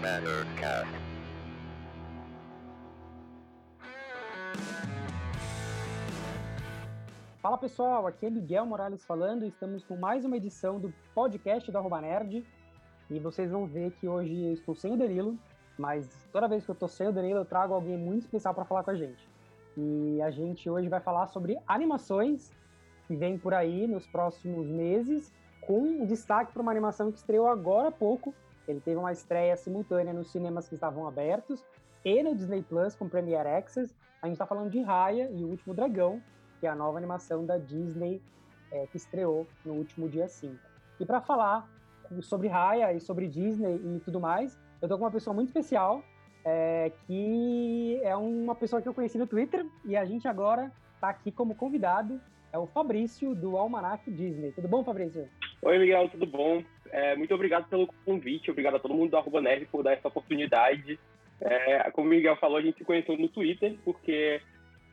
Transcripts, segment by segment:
Cast. Fala pessoal, aqui é Miguel Morales falando. Estamos com mais uma edição do podcast da Arroba Nerd. E vocês vão ver que hoje eu estou sem o Danilo, mas toda vez que eu estou sem o Danilo, eu trago alguém muito especial para falar com a gente. E a gente hoje vai falar sobre animações que vem por aí nos próximos meses, com destaque para uma animação que estreou agora há pouco. Ele teve uma estreia simultânea nos cinemas que estavam abertos e no Disney Plus com Premiere Access. A gente está falando de Raya e o Último Dragão, que é a nova animação da Disney é, que estreou no último dia 5. E para falar sobre Raya e sobre Disney e tudo mais, eu tô com uma pessoa muito especial, é, que é uma pessoa que eu conheci no Twitter e a gente agora está aqui como convidado, é o Fabrício do Almanac Disney. Tudo bom, Fabrício? Oi, Miguel, tudo bom? É, muito obrigado pelo convite, obrigado a todo mundo do Arroba Nerd por dar essa oportunidade. É, como o Miguel falou, a gente se conheceu no Twitter, porque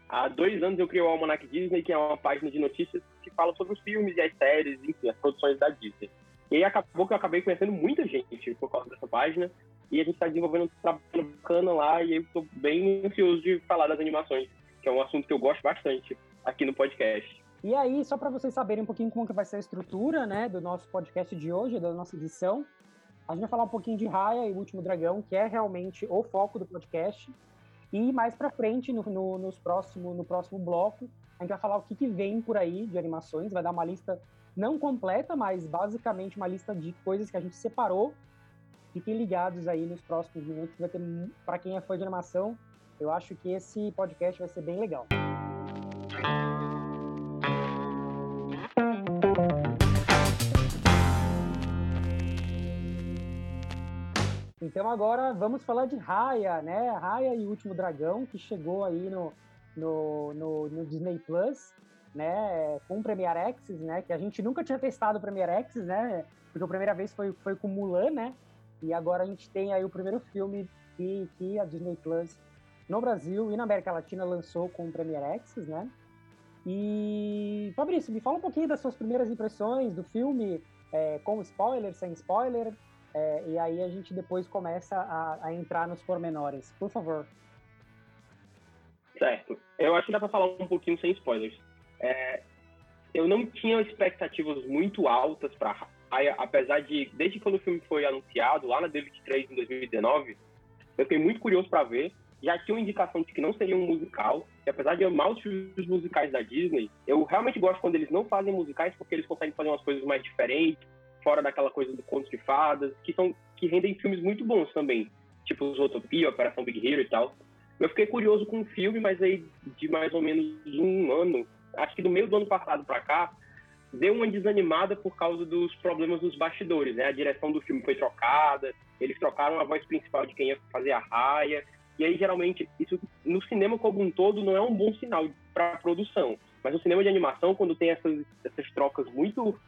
há dois anos eu criei o Almanac Disney, que é uma página de notícias que fala sobre os filmes e as séries, enfim, as produções da Disney. E aí acabou que eu acabei conhecendo muita gente por causa dessa página, e a gente está desenvolvendo um trabalho bacana lá, e eu estou bem ansioso de falar das animações, que é um assunto que eu gosto bastante aqui no podcast. E aí, só para vocês saberem um pouquinho como que vai ser a estrutura né, do nosso podcast de hoje, da nossa edição, a gente vai falar um pouquinho de Raya e o Último Dragão, que é realmente o foco do podcast. E mais para frente, no, no, nos próximo, no próximo bloco, a gente vai falar o que, que vem por aí de animações, vai dar uma lista não completa, mas basicamente uma lista de coisas que a gente separou Fiquem ligados aí nos próximos minutos. Vai ter para quem é fã de animação, eu acho que esse podcast vai ser bem legal. Então agora vamos falar de Raya, né? Raya e o Último Dragão, que chegou aí no, no, no, no Disney Plus, né? Com o Premiere Access, né? Que a gente nunca tinha testado o Premiere Access, né? Porque a primeira vez foi, foi com Mulan, né? E agora a gente tem aí o primeiro filme que, que a Disney Plus no Brasil e na América Latina lançou com o Premiere Access, né? E Fabrício, me fala um pouquinho das suas primeiras impressões do filme, é, com spoiler, sem spoiler, é, e aí a gente depois começa a, a, entrar nos pormenores. Por favor. Certo. Eu acho que dá para falar um pouquinho sem spoilers. É, eu não tinha expectativas muito altas para Aí, apesar de, desde quando o filme foi anunciado, lá na D23 em 2019, eu fiquei muito curioso para ver. Já tinha uma indicação de que não seria um musical. E apesar de amar os filmes musicais da Disney, eu realmente gosto quando eles não fazem musicais, porque eles conseguem fazer umas coisas mais diferentes, fora daquela coisa do conto de fadas, que são que rendem filmes muito bons também, tipo os Utopia, Operação Big Hero e tal. Eu fiquei curioso com o filme, mas aí de mais ou menos um ano, acho que do meio do ano passado para cá, deu uma desanimada por causa dos problemas dos bastidores, né? A direção do filme foi trocada, eles trocaram a voz principal de quem ia fazer a raia, e aí geralmente isso no cinema como um todo não é um bom sinal para produção, mas no cinema de animação quando tem essas, essas trocas muito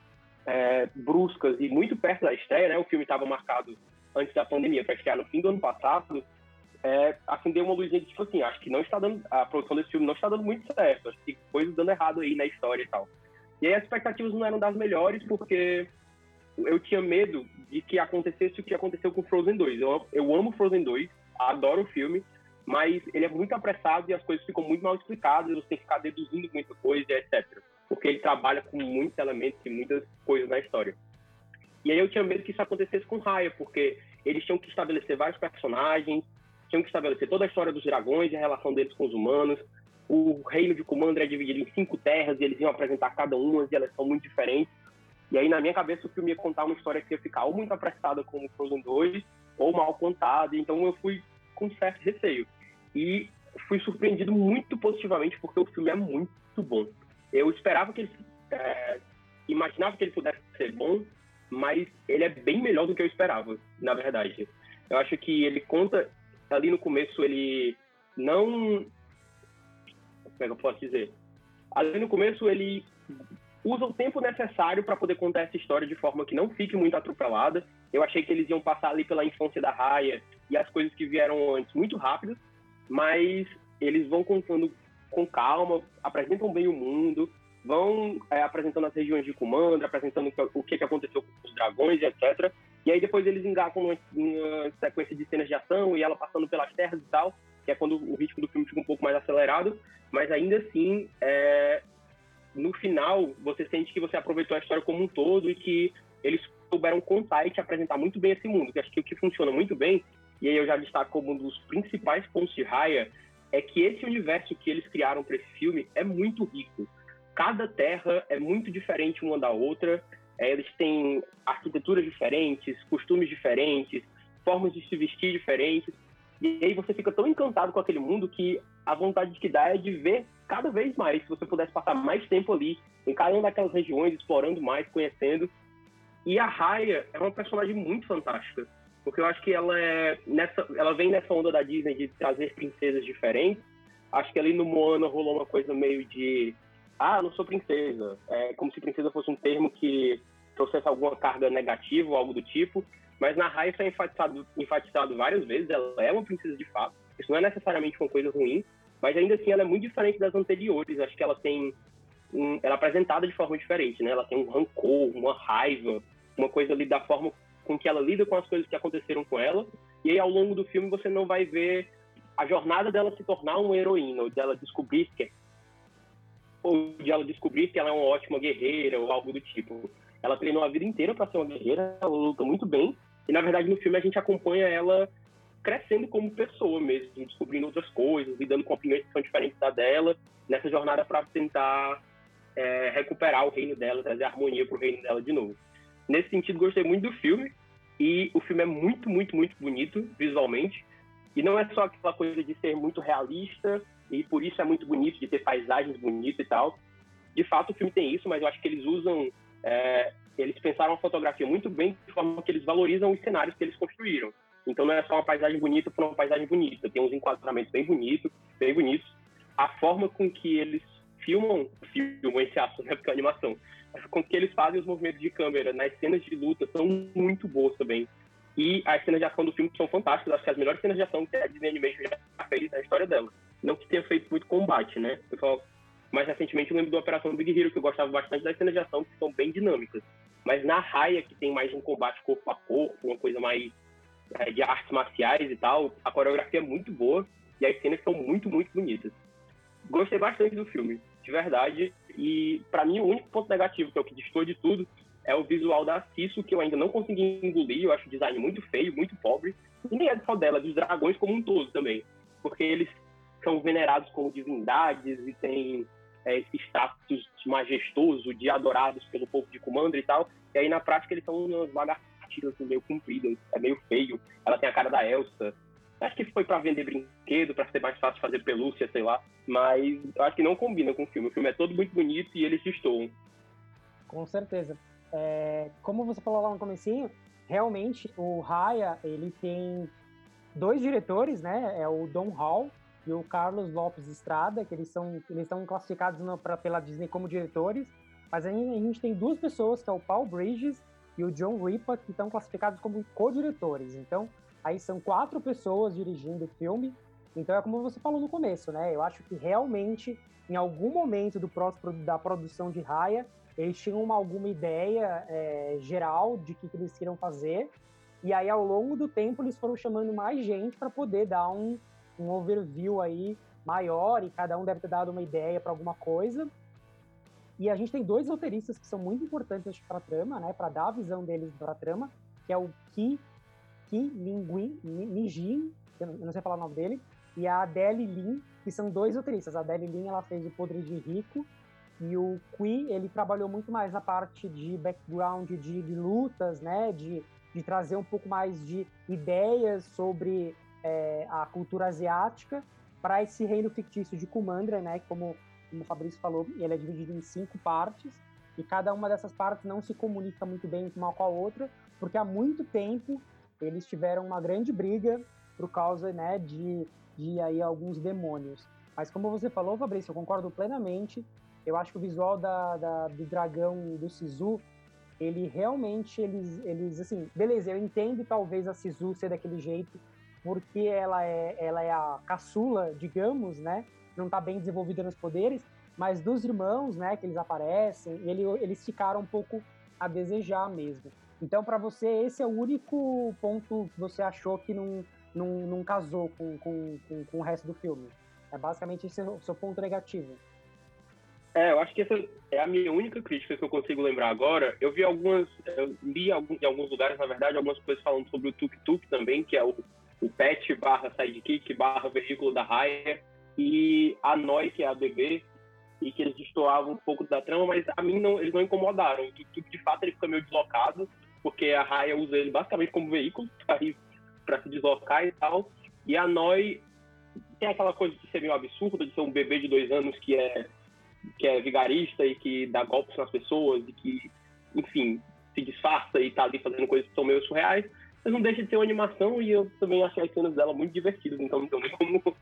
é, bruscas e muito perto da estreia, né? O filme estava marcado antes da pandemia para estrear no fim do ano passado, é, acendeu uma luzinha de tipo assim, acho que não está dando a produção desse filme não está dando muito certo, acho que tem coisas dando errado aí na história e tal. E aí as expectativas não eram das melhores, porque eu tinha medo de que acontecesse o que aconteceu com Frozen 2. Eu, eu amo Frozen 2, adoro o filme, mas ele é muito apressado e as coisas ficam muito mal explicadas, você tem que ficar deduzindo muita coisa, etc. Porque ele trabalha com muitos elementos e muitas coisas na história. E aí eu tinha medo que isso acontecesse com Raya, porque eles tinham que estabelecer vários personagens, tinham que estabelecer toda a história dos dragões e a relação deles com os humanos, o reino de Comandra é dividido em cinco terras e eles iam apresentar cada uma e elas são muito diferentes. E aí, na minha cabeça, o filme ia contar uma história que ia ficar ou muito apressada como Frozen 2 ou mal contada. Então, eu fui com certo receio. E fui surpreendido muito positivamente porque o filme é muito bom. Eu esperava que ele. É, imaginava que ele pudesse ser bom, mas ele é bem melhor do que eu esperava, na verdade. Eu acho que ele conta. Ali no começo, ele não como é que eu posso dizer? Ali no começo ele usa o tempo necessário para poder contar essa história de forma que não fique muito atropelada. Eu achei que eles iam passar ali pela infância da Raya e as coisas que vieram antes muito rápido, mas eles vão contando com calma, apresentam bem o mundo. vão é, apresentando as regiões de comando, apresentando o que, que aconteceu com os dragões, etc. E aí depois eles engacam uma, uma sequência de cenas de ação e ela passando pelas terras e tal, que é quando o ritmo do filme fica um pouco mais acelerado, mas ainda assim, é, no final, você sente que você aproveitou a história como um todo e que eles souberam contar e te apresentar muito bem esse mundo, que acho que o que funciona muito bem, e aí eu já destaco como um dos principais pontos de Raya, é que esse universo que eles criaram para esse filme é muito rico. Cada terra é muito diferente uma da outra, é, eles têm arquiteturas diferentes, costumes diferentes, formas de se vestir diferentes, e aí você fica tão encantado com aquele mundo que a vontade que dá é de ver cada vez mais. Se você pudesse passar mais tempo ali, uma daquelas regiões, explorando mais, conhecendo. E a Raya é uma personagem muito fantástica, porque eu acho que ela é nessa, ela vem nessa onda da Disney de trazer princesas diferentes. Acho que ali no Moana rolou uma coisa meio de ah, não sou princesa. É como se princesa fosse um termo que trouxesse alguma carga negativa ou algo do tipo. Mas na Raya isso é enfatizado, enfatizado várias vezes. Ela é uma princesa de fato. Isso não é necessariamente uma coisa ruim, mas ainda assim ela é muito diferente das anteriores. Acho que ela tem. Ela é apresentada de forma diferente, né? Ela tem um rancor, uma raiva, uma coisa ali da forma com que ela lida com as coisas que aconteceram com ela. E aí, ao longo do filme, você não vai ver a jornada dela se tornar uma heroína, ou dela descobrir que ou de ela descobrir que ela é uma ótima guerreira ou algo do tipo. Ela treinou a vida inteira para ser uma guerreira, ela luta muito bem, e na verdade no filme a gente acompanha ela crescendo como pessoa mesmo, descobrindo outras coisas, lidando com opiniões que são diferentes da dela, nessa jornada para tentar é, recuperar o reino dela, trazer harmonia para o reino dela de novo. Nesse sentido, gostei muito do filme, e o filme é muito, muito, muito bonito visualmente, e não é só aquela coisa de ser muito realista e por isso é muito bonito, de ter paisagens bonitas e tal. De fato, o filme tem isso, mas eu acho que eles usam. É, eles pensaram a fotografia muito bem, de forma que eles valorizam os cenários que eles construíram. Então não é só uma paisagem bonita por uma paisagem bonita, tem uns enquadramentos bem bonitos, bem bonitos. A forma com que eles filmam, filmam esse aço, né, porque é animação, com que eles fazem os movimentos de câmera nas cenas de luta são muito boas também. E as cenas de ação do filme são fantásticas, acho que as melhores cenas de ação que a Disney Animation já fez na história dela. Não que tenha feito muito combate, né? Eu mais recentemente eu lembro da Operação Big Hero, que eu gostava bastante das cenas de ação, que são bem dinâmicas. Mas na raia, que tem mais um combate corpo a corpo, uma coisa mais é, de artes marciais e tal, a coreografia é muito boa e as cenas são muito, muito bonitas. Gostei bastante do filme, de verdade. E para mim, o único ponto negativo, que é o que distor de tudo, é o visual da Cisso, que eu ainda não consegui engolir. Eu acho o design muito feio, muito pobre. E nem é só dela, dos dragões como um todo também. Porque eles são venerados como divindades e têm é, esse status majestoso de adorados pelo povo de Kumandra e tal. E aí, na prática, eles são umas lagartixas assim, meio compridas, é meio feio. Ela tem a cara da Elsa. Acho que foi para vender brinquedo, para ser mais fácil fazer pelúcia, sei lá. Mas acho que não combina com o filme. O filme é todo muito bonito e eles destoam. Com certeza. É, como você falou lá no comecinho, realmente o Raya, ele tem dois diretores, né? É o Don Hall e o Carlos Lopes Estrada, que eles são eles estão classificados no, pra, pela Disney como diretores, mas a gente, a gente tem duas pessoas, que é o Paul Bridges e o John Ripa, que estão classificados como co-diretores. Então, aí são quatro pessoas dirigindo o filme. Então é como você falou no começo, né? Eu acho que realmente, em algum momento do da produção de Raya, eles tinham uma, alguma ideia é, geral de que, que eles queriam fazer. E aí, ao longo do tempo, eles foram chamando mais gente para poder dar um, um overview aí maior e cada um deve ter dado uma ideia para alguma coisa. E a gente tem dois roteiristas que são muito importantes para a trama, né, para dar a visão deles para a trama, que é o Ki, Ki Lingui, Nijin, eu não sei falar o nome dele, e a Adele Lin, que são dois roteiristas. A Adele Lin, ela fez o Podre de Rico, e o Qui, ele trabalhou muito mais na parte de background de, de lutas, né, de, de trazer um pouco mais de ideias sobre é, a cultura asiática para esse reino fictício de Kumandra, né? Como, como o Fabrício falou, ele é dividido em cinco partes e cada uma dessas partes não se comunica muito bem uma com a outra, porque há muito tempo eles tiveram uma grande briga por causa, né, de, de aí alguns demônios. Mas como você falou, Fabrício, eu concordo plenamente. Eu acho que o visual da, da do dragão do Sisu, ele realmente, eles, eles, assim, beleza, eu entendo talvez a Sisu ser daquele jeito, porque ela é, ela é a caçula, digamos, né? Não está bem desenvolvida nos poderes, mas dos irmãos, né, que eles aparecem, ele, eles ficaram um pouco a desejar mesmo. Então, para você, esse é o único ponto que você achou que não, não, não casou com, com, com, com o resto do filme. É basicamente esse o seu ponto negativo. É, eu acho que essa é a minha única crítica que eu consigo lembrar agora. Eu vi algumas, eu li em alguns lugares, na verdade, algumas coisas falando sobre o tuk-tuk também, que é o, o pet barra sidekick barra veículo da Raya, e a Noi, que é a bebê, e que eles destoavam um pouco da trama, mas a mim não, eles não incomodaram. O tuk-tuk, de fato, ele fica meio deslocado, porque a Raya usa ele basicamente como veículo para se deslocar e tal. E a Noi tem aquela coisa de ser meio absurda, de ser um bebê de dois anos que é que é vigarista e que dá golpes nas pessoas e que, enfim, se disfarça e tá ali fazendo coisas que são meio surreais, mas não deixa de ser uma animação e eu também achei as cenas dela muito divertidas, então não tem nem como,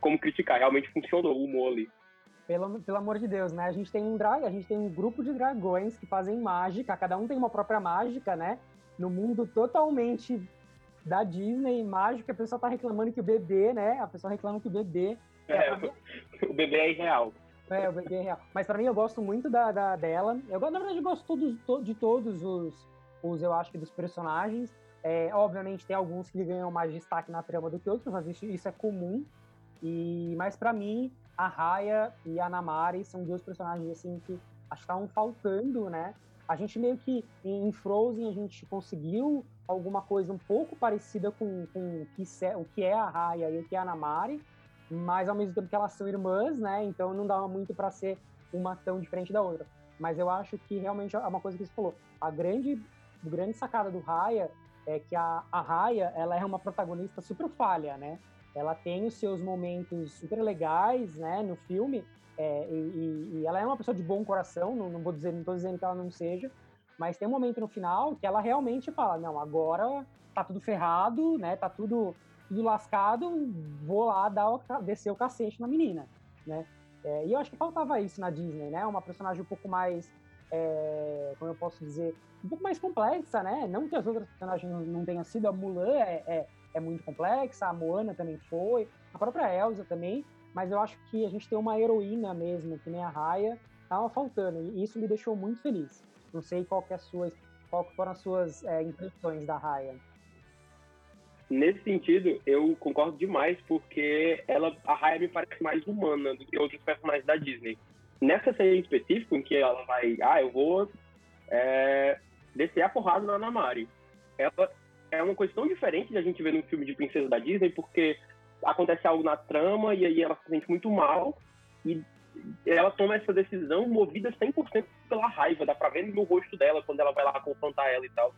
como criticar. Realmente funcionou o humor ali. Pelo, pelo amor de Deus, né? A gente tem um drag, a gente tem um grupo de dragões que fazem mágica, cada um tem uma própria mágica, né? No mundo totalmente da Disney, mágica, a pessoa tá reclamando que o bebê, né? A pessoa reclama que o bebê. É, o bebê é irreal. É, o bebê é real. Mas pra mim eu gosto muito da, da dela. Eu, na verdade, eu gosto todos, de todos os, os, eu acho que, dos personagens. É, obviamente tem alguns que ganham mais destaque na trama do que outros, mas isso, isso é comum. E, mas para mim, a Raya e a Namari são dois personagens assim que acho que estavam faltando, né? A gente meio que em Frozen a gente conseguiu alguma coisa um pouco parecida com, com o, que é, o que é a Raya e o que é a Namari, mas ao mesmo tempo que elas são irmãs, né? Então não dava muito para ser uma tão diferente da outra. Mas eu acho que realmente é uma coisa que você falou. A grande, grande sacada do Raya é que a, a Raya, ela é uma protagonista super falha, né? Ela tem os seus momentos super legais, né, no filme, é, e, e, ela é uma pessoa de bom coração, não, não vou dizer, não tô dizendo que ela não seja, mas tem um momento no final que ela realmente fala, não, agora tá tudo ferrado, né, tá tudo tudo lascado, vou lá dar o, descer o cacete na menina, né? É, e eu acho que faltava isso na Disney, né? Uma personagem um pouco mais, é, como eu posso dizer, um pouco mais complexa, né? Não que as outras personagens não, tenham sido, a Mulan é, é, é, muito complexa, a Moana também foi, a própria Elsa também, mas eu acho que a gente tem uma heroína mesmo, que nem a Raya, tava faltando, e isso me deixou muito feliz. Não sei qual que é a sua, qual foram as suas é, impressões da Raya. Nesse sentido, eu concordo demais, porque ela, a Raya me parece mais humana do que outros personagens da Disney. Nessa cena em específico, em que ela vai, ah, eu vou é, descer a porrada na Namari. Ela é uma coisa tão diferente de a gente ver num filme de princesa da Disney, porque acontece algo na trama e aí ela se sente muito mal e ela toma essa decisão movida 100% pela raiva, dá pra ver no rosto dela quando ela vai lá confrontar ela e tal.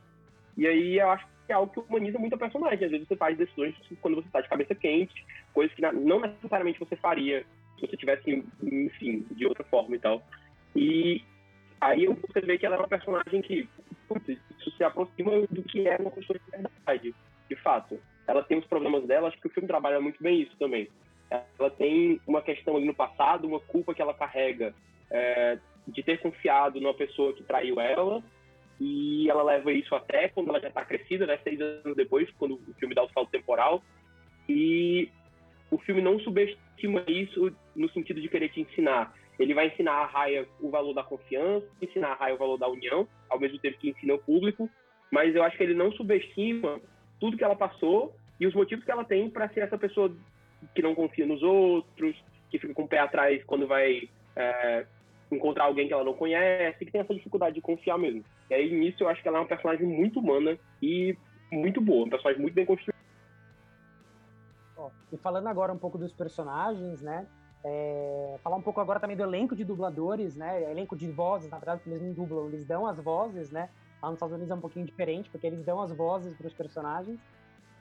E aí eu acho que é algo que humaniza muito a personagem. Às vezes você faz decisões quando você está de cabeça quente, coisas que não necessariamente você faria se você tivesse, enfim, de outra forma e tal. E aí você vê que ela é uma personagem que, putz, isso se aproxima do que é uma pessoa de verdade, de fato. Ela tem os problemas dela, acho que o filme trabalha muito bem isso também. Ela tem uma questão ali no passado, uma culpa que ela carrega é, de ter confiado numa pessoa que traiu ela, e ela leva isso até quando ela já está crescida, né? Seis anos depois, quando o filme dá o salto temporal. E o filme não subestima isso no sentido de querer te ensinar. Ele vai ensinar a Raya o valor da confiança, ensinar a Raya o valor da união, ao mesmo tempo que ensina o público. Mas eu acho que ele não subestima tudo que ela passou e os motivos que ela tem para ser essa pessoa que não confia nos outros, que fica com o pé atrás quando vai é, encontrar alguém que ela não conhece, que tem essa dificuldade de confiar mesmo. E aí, nisso, eu acho que ela é uma personagem muito humana e muito boa, uma personagem muito bem construída. Oh, e falando agora um pouco dos personagens, né? É, falar um pouco agora também do elenco de dubladores, né? Elenco de vozes, na verdade, eles não dublam, eles dão as vozes, né? Lá nos Estados Unidos é um pouquinho diferente, porque eles dão as vozes para os personagens.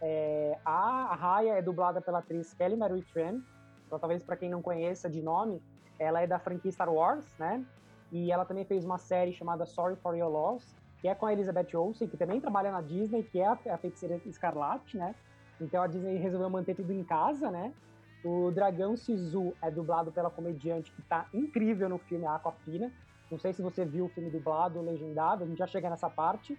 É, a Raya é dublada pela atriz Kelly Marie Tran, então talvez para quem não conheça de nome, ela é da franquia Star Wars, né? E ela também fez uma série chamada Sorry for Your Loss, que é com a Elizabeth Olsen, que também trabalha na Disney, que é a, a feiticeira escarlate, né? Então a Disney resolveu manter tudo em casa, né? O Dragão Sisu é dublado pela comediante que tá incrível no filme Aquafina. Não sei se você viu o filme dublado legendado, a gente já chega nessa parte.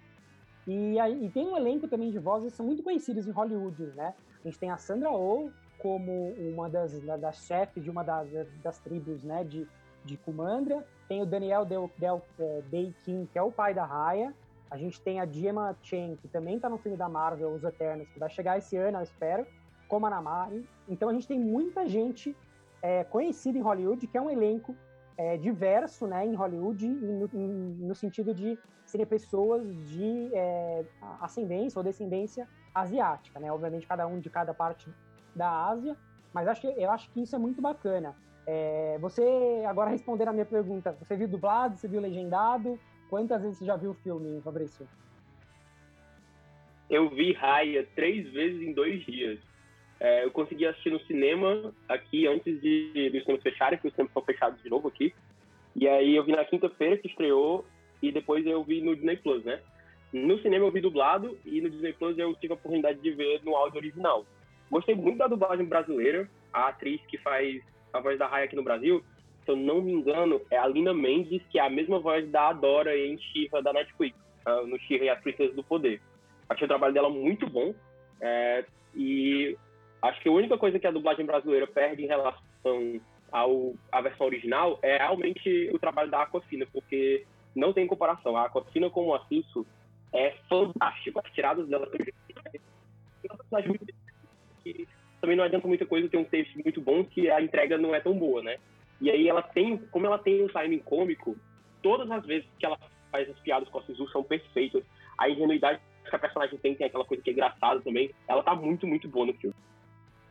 E, aí, e tem um elenco também de vozes que são muito conhecidos em Hollywood, né? A gente tem a Sandra Oh como uma das, das chefes de uma das, das tribos, né, de, de Kumandra, tem o Daniel Del, Del, é, Day Kim, que é o pai da Raya, a gente tem a Gemma Chen, que também está no filme da Marvel, Os Eternos, que vai chegar esse ano, eu espero, como a Namari. Então a gente tem muita gente é, conhecida em Hollywood, que é um elenco é, diverso né, em Hollywood, no, no, sentido de serem pessoas de é, ascendência ou descendência asiática, né? Obviamente cada um de cada parte da Ásia, mas acho, eu acho que isso é muito bacana. É, você, agora respondendo a minha pergunta, você viu dublado, você viu legendado? Quantas vezes você já viu o filme, Fabrício? Eu vi Raya três vezes em dois dias. É, eu consegui assistir no cinema aqui antes de, dos cinemas fecharem, porque os cinemas estão fechados de novo aqui. E aí eu vi na quinta-feira que estreou e depois eu vi no Disney Plus, né? No cinema eu vi dublado e no Disney Plus eu tive a oportunidade de ver no áudio original. Gostei muito da dublagem brasileira. A atriz que faz a voz da Raya aqui no Brasil, se eu não me engano, é a Lina Mendes, que é a mesma voz da Adora em Shira da Netflix, uh, no Shira e a Princesa do Poder. Achei o trabalho dela muito bom. É, e acho que a única coisa que a dublagem brasileira perde em relação ao, à versão original é realmente o trabalho da Aquafina, porque não tem comparação. A Aquafina como Assisto é fantástico. As tiradas dela também não adianta muita coisa ter um texto muito bom que a entrega não é tão boa, né? E aí ela tem, como ela tem um timing cômico, todas as vezes que ela faz as piadas com a Sisu são perfeitas. A ingenuidade que a personagem tem, tem aquela coisa que é engraçada também. Ela tá muito, muito boa no filme.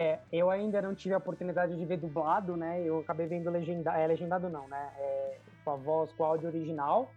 É, eu ainda não tive a oportunidade de ver dublado, né? Eu acabei vendo legenda, é, legendado não, né? É, com a voz, com o áudio original.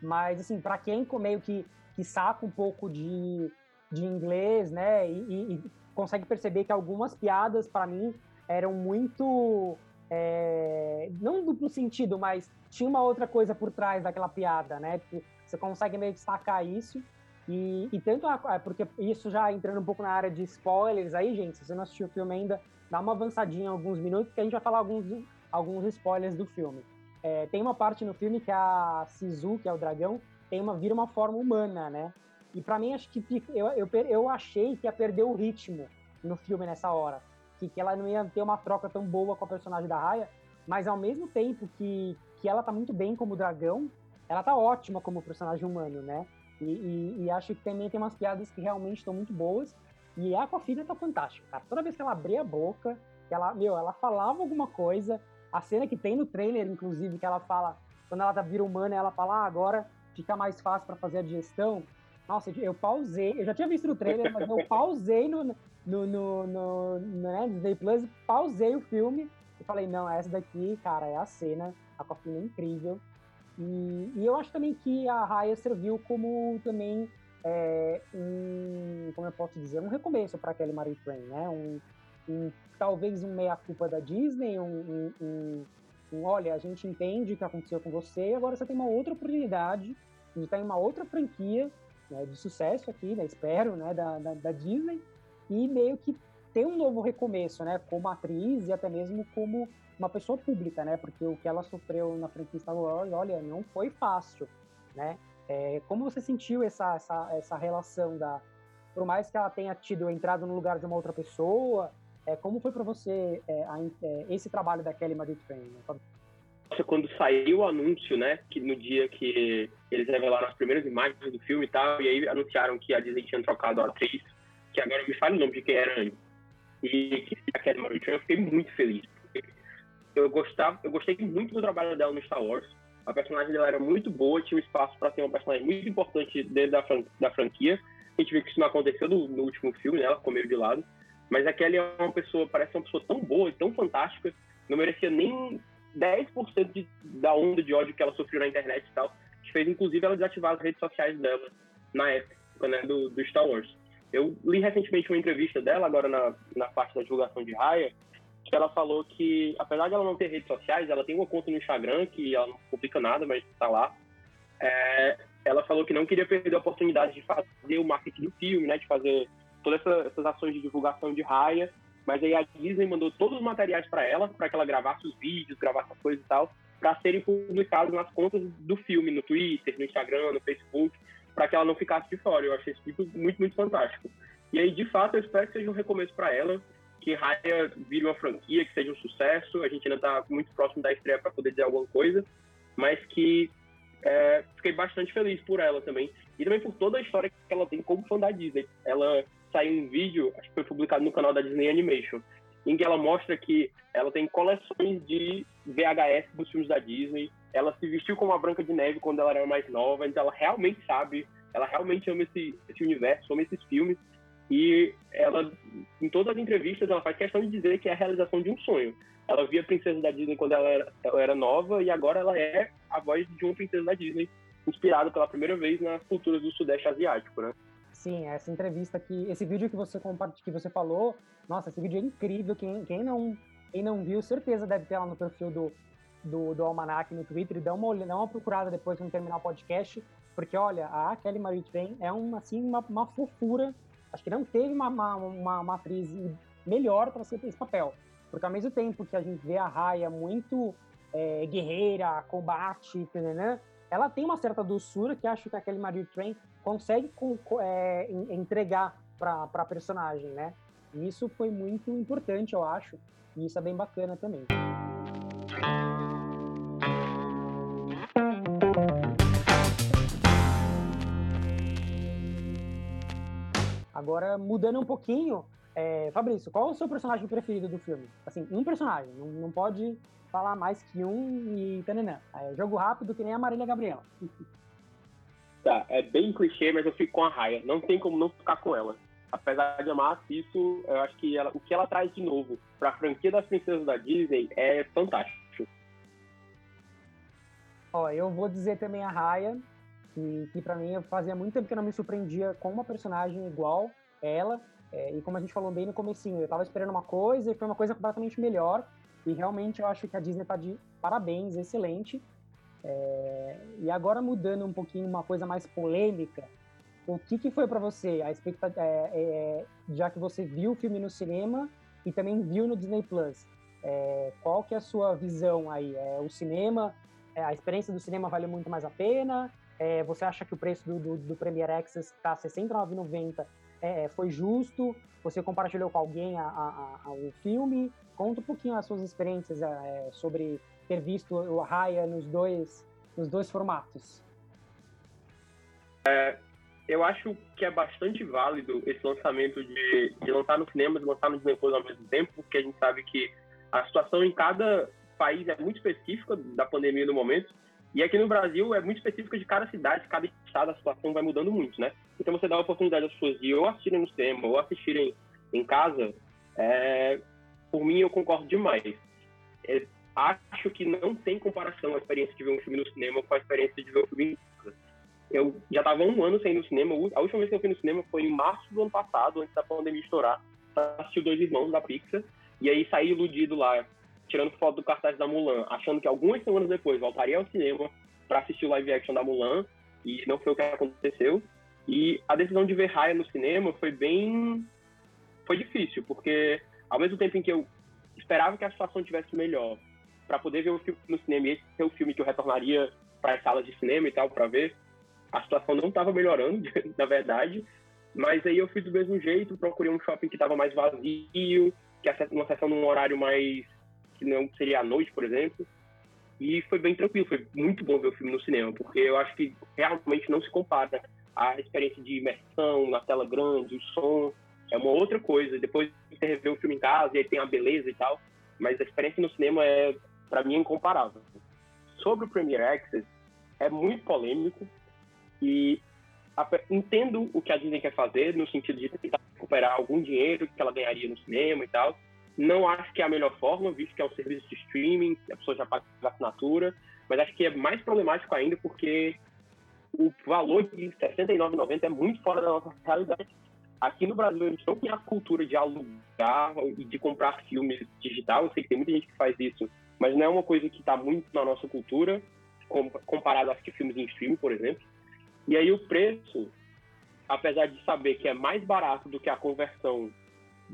Mas, assim, para quem meio que, que saca um pouco de, de inglês, né? E, e consegue perceber que algumas piadas, para mim, eram muito é, não duplo sentido, mas tinha uma outra coisa por trás daquela piada, né? Você consegue meio que destacar isso. E, e tanto a, porque isso já entrando um pouco na área de spoilers aí, gente, se você não assistiu o filme ainda, dá uma avançadinha alguns minutos, que a gente vai falar alguns, alguns spoilers do filme. É, tem uma parte no filme que a Sisu, que é o dragão, tem uma, vira uma forma humana, né? E para mim, acho que eu, eu, eu achei que ia perder o ritmo no filme nessa hora que, que ela não ia ter uma troca tão boa com a personagem da Raya, mas ao mesmo tempo que, que ela tá muito bem como dragão, ela tá ótima como personagem humano, né? E, e, e acho que também tem umas piadas que realmente estão muito boas. E a Aquafina tá fantástica, cara. Toda vez que ela abria a boca, ela, meu, ela falava alguma coisa, a cena que tem no trailer, inclusive, que ela fala, quando ela tá vira humana, ela fala, ah, agora fica mais fácil para fazer a digestão. Nossa, eu pausei, eu já tinha visto no trailer, mas eu pausei no, no, no, no, no né, Disney Plus, pausei o filme e falei, não, essa daqui, cara, é a cena, a Coffina é incrível. E, e eu acho também que a Raya serviu como também é, um, como eu posso dizer, um recomeço para Kelly Marie Tran, né? Um, um, talvez um meia-culpa da Disney, um, um, um, olha, a gente entende o que aconteceu com você, agora você tem uma outra oportunidade de estar em uma outra franquia né, de sucesso aqui, né, espero, né, da, da, da Disney, e meio que ter um novo recomeço, né, como atriz e até mesmo como uma pessoa pública, né, porque o que ela sofreu na franquia Star Wars, olha, não foi fácil, né. É, como você sentiu essa, essa, essa relação da, por mais que ela tenha tido entrado no lugar de uma outra pessoa, é, como foi para você é, a, é, esse trabalho da Kelly Marie Tran? Né? quando saiu o anúncio, né, que no dia que eles revelaram as primeiras imagens do filme e tal, e aí anunciaram que a Disney tinha trocado a atriz que agora me fale o nome de quem era antes, e que a Kelly Marie eu fiquei muito feliz. Eu, gostava, eu gostei muito do trabalho dela no Star Wars. A personagem dela era muito boa, tinha um espaço para ser uma personagem muito importante dentro da, fran da franquia. A gente viu que isso não aconteceu no, no último filme, né? ela ficou meio de lado. Mas a Kelly é uma pessoa, parece uma pessoa tão boa e tão fantástica, não merecia nem 10% de, da onda de ódio que ela sofreu na internet e tal, que fez inclusive ela desativar as redes sociais dela na época né, do, do Star Wars. Eu li recentemente uma entrevista dela, agora na, na parte da divulgação de Raya, que ela falou que, apesar de ela não ter redes sociais, ela tem uma conta no Instagram, que ela não publica nada, mas está lá. É, ela falou que não queria perder a oportunidade de fazer o marketing do filme, né, de fazer todas essa, essas ações de divulgação de Raya, mas aí a Disney mandou todos os materiais para ela, para que ela gravasse os vídeos, gravasse as coisas e tal, para serem publicados nas contas do filme, no Twitter, no Instagram, no Facebook, para que ela não ficasse de fora. Eu achei isso muito, muito, muito fantástico. E aí, de fato, eu espero que seja um recomeço para ela, que Raya vire uma franquia, que seja um sucesso. A gente ainda está muito próximo da estreia para poder dizer alguma coisa, mas que é, fiquei bastante feliz por ela também. E também por toda a história que ela tem como fã da Disney. Ela saiu um vídeo, acho que foi publicado no canal da Disney Animation, em que ela mostra que ela tem coleções de VHS dos filmes da Disney. Ela se vestiu como a Branca de Neve quando ela era mais nova, então ela realmente sabe, ela realmente ama esse, esse universo, ama esses filmes. E ela, em todas as entrevistas, ela faz questão de dizer que é a realização de um sonho. Ela via a princesa da Disney quando ela era, ela era nova e agora ela é a voz de uma princesa da Disney, inspirada pela primeira vez nas culturas do Sudeste Asiático, né? Sim, essa entrevista aqui, esse vídeo que você compartilhou, que você falou, nossa, esse vídeo é incrível. Quem, quem, não, quem não viu, certeza deve ter lá no perfil do, do, do Almanac no Twitter dá uma, dá uma procurada depois quando terminar o podcast, porque olha, a Kelly Marie Twain é uma, assim, uma, uma fofura. Acho que não teve uma, uma, uma, uma atriz melhor para ser esse papel. Porque ao mesmo tempo que a gente vê a Raya muito é, guerreira, combate, né, ela tem uma certa doçura que acho que a Kelly Marie Twain consegue é, entregar para a personagem, né? E isso foi muito importante, eu acho, e isso é bem bacana também. Agora, mudando um pouquinho, é, Fabrício, qual é o seu personagem preferido do filme? Assim, um personagem, não, não pode falar mais que um e tananã. É jogo rápido que nem a Marília Gabriela. Tá, é bem clichê, mas eu fico com a Raya. Não tem como não ficar com ela. Apesar de amar isso, eu acho que ela, o que ela traz de novo para a franquia das princesas da Disney é fantástico. Ó, eu vou dizer também a Raya, que, que para mim fazia muito tempo que eu não me surpreendia com uma personagem igual ela. É, e como a gente falou bem no comecinho, eu tava esperando uma coisa e foi uma coisa completamente melhor. E realmente eu acho que a Disney tá de parabéns, excelente. É, e agora mudando um pouquinho uma coisa mais polêmica, o que, que foi para você a expectativa, é, é, já que você viu o filme no cinema e também viu no Disney Plus? É, qual que é a sua visão aí? É, o cinema, é, a experiência do cinema vale muito mais a pena? É, você acha que o preço do, do, do Premier Access está R$ 69,90 foi justo? Você compartilhou com alguém a, a, a, o filme? Conta um pouquinho as suas experiências sobre ter visto o Raya nos dois, nos dois formatos? É, eu acho que é bastante válido esse lançamento de, de lançar no cinema e lançar no Disney ao mesmo tempo, porque a gente sabe que a situação em cada país é muito específica da pandemia no momento. E aqui no Brasil é muito específica de cada cidade, cada estado, a situação vai mudando muito, né? Então você dá a oportunidade às pessoas de ou assistirem no cinema ou assistirem em casa, é, por mim eu concordo demais. É, acho que não tem comparação a experiência de ver um filme no cinema com a experiência de ver um filme em casa. Eu já estava um ano sem ir no cinema. A última vez que eu fui no cinema foi em março do ano passado, antes da pandemia estourar, para assistir Dois Irmãos da Pixar. E aí saí iludido lá, tirando foto do cartaz da Mulan, achando que algumas semanas depois voltaria ao cinema para assistir o live action da Mulan. E não foi o que aconteceu. E a decisão de ver Raya no cinema foi bem. Foi difícil, porque ao mesmo tempo em que eu esperava que a situação tivesse melhor para poder ver o filme no cinema, e esse é o filme que eu retornaria para as salas de cinema e tal, para ver. A situação não estava melhorando, na verdade, mas aí eu fiz do mesmo jeito, procurei um shopping que estava mais vazio, que uma sessão num horário mais que não seria à noite, por exemplo. E foi bem tranquilo, foi muito bom ver o filme no cinema, porque eu acho que realmente não se compara a experiência de imersão na tela grande, o som, é uma outra coisa. Depois você rever o filme em casa e aí tem a beleza e tal, mas a experiência no cinema é para mim é incomparável. Sobre o Premier Access, é muito polêmico e entendo o que a Disney quer fazer no sentido de tentar recuperar algum dinheiro que ela ganharia no cinema e tal. Não acho que é a melhor forma, visto que é um serviço de streaming, a pessoa já paga a assinatura, mas acho que é mais problemático ainda porque o valor de R$ 69,90 é muito fora da nossa realidade. Aqui no Brasil, a gente não tem a cultura de alugar e de comprar filmes digital. Eu sei que tem muita gente que faz isso mas não é uma coisa que está muito na nossa cultura, comparado a filmes em streaming, por exemplo. E aí o preço, apesar de saber que é mais barato do que a conversão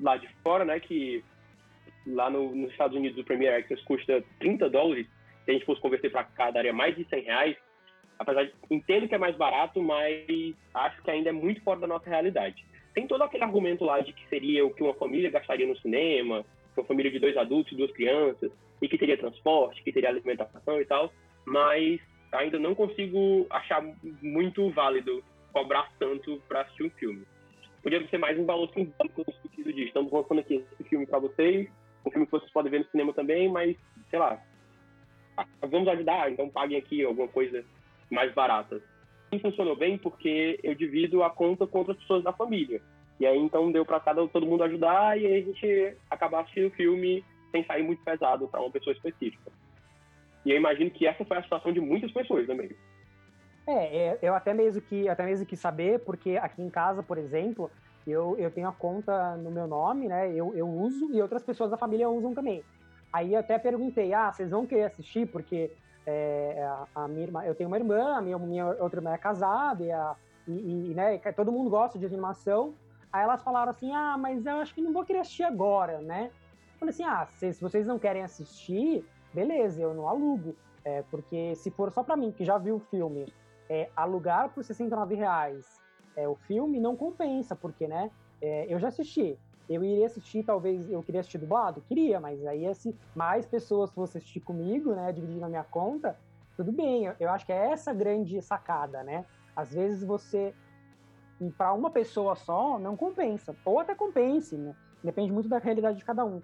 lá de fora, né, que lá no, nos Estados Unidos o Premier Access custa 30 dólares, se a gente fosse converter para cá daria mais de 100 reais, apesar de entendo que é mais barato, mas acho que ainda é muito fora da nossa realidade. tem todo aquele argumento lá de que seria o que uma família gastaria no cinema, uma família de dois adultos e duas crianças, e que teria transporte, que teria alimentação e tal, mas ainda não consigo achar muito válido cobrar tanto para assistir um filme. Podia ser mais um valor simbólico no sentido de estamos lançando aqui esse filme para vocês, um filme que vocês podem ver no cinema também, mas, sei lá, vamos ajudar, então paguem aqui alguma coisa mais barata. E funcionou bem porque eu divido a conta com outras pessoas da família. E aí, então, deu para cada todo mundo ajudar e aí a gente acabar assistindo o filme sem sair muito pesado para uma pessoa específica. E eu imagino que essa foi a situação de muitas pessoas também. É, é, eu até mesmo que até mesmo que saber, porque aqui em casa, por exemplo, eu, eu tenho a conta no meu nome, né? Eu, eu uso e outras pessoas da família usam também. Aí até perguntei, ah, vocês vão querer assistir? Porque é, a, a, minha irmã, eu tenho uma irmã, a minha, minha outra irmã é casada, e, a, e, e né, todo mundo gosta de animação. Aí elas falaram assim, ah, mas eu acho que não vou querer assistir agora, né? Eu falei assim, ah, se, se vocês não querem assistir, beleza, eu não alugo. É, porque se for só para mim, que já viu o filme, é, alugar por 69 reais é, o filme não compensa, porque, né, é, eu já assisti. Eu iria assistir, talvez, eu queria assistir dublado? Queria, mas aí se mais pessoas fossem assistir comigo, né, dividindo a minha conta, tudo bem. Eu, eu acho que é essa grande sacada, né? Às vezes você, para uma pessoa só, não compensa. Ou até compense, né? Depende muito da realidade de cada um.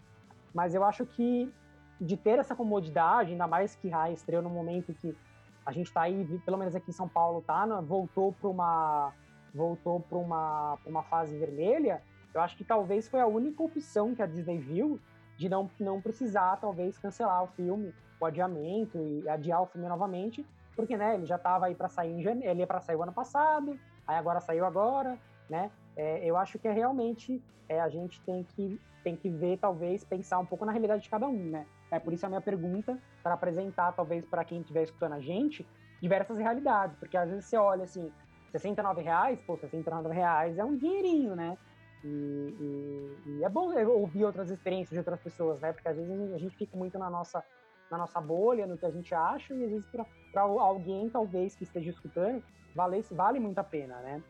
Mas eu acho que de ter essa comodidade, ainda mais que Rai estreou no momento que a gente está aí, pelo menos aqui em São Paulo, tá, né, voltou para uma voltou para uma, uma fase vermelha, eu acho que talvez foi a única opção que a Disney viu de não, não precisar, talvez, cancelar o filme, o adiamento e adiar o filme novamente, porque, né, ele já estava aí para sair em janeiro, ele ia para sair o ano passado, aí agora saiu agora, né? É, eu acho que é realmente é, a gente tem que tem que ver, talvez, pensar um pouco na realidade de cada um, né? É por isso a minha pergunta, para apresentar, talvez, para quem estiver escutando a gente, diversas realidades. Porque às vezes você olha assim, 69 reais, pô, 69 reais é um dinheirinho, né? E, e, e, é bom ouvir outras experiências de outras pessoas, né? Porque às vezes a gente fica muito na nossa, na nossa bolha, no que a gente acha, e às vezes para alguém, talvez, que esteja escutando, vale, vale muito a pena, né?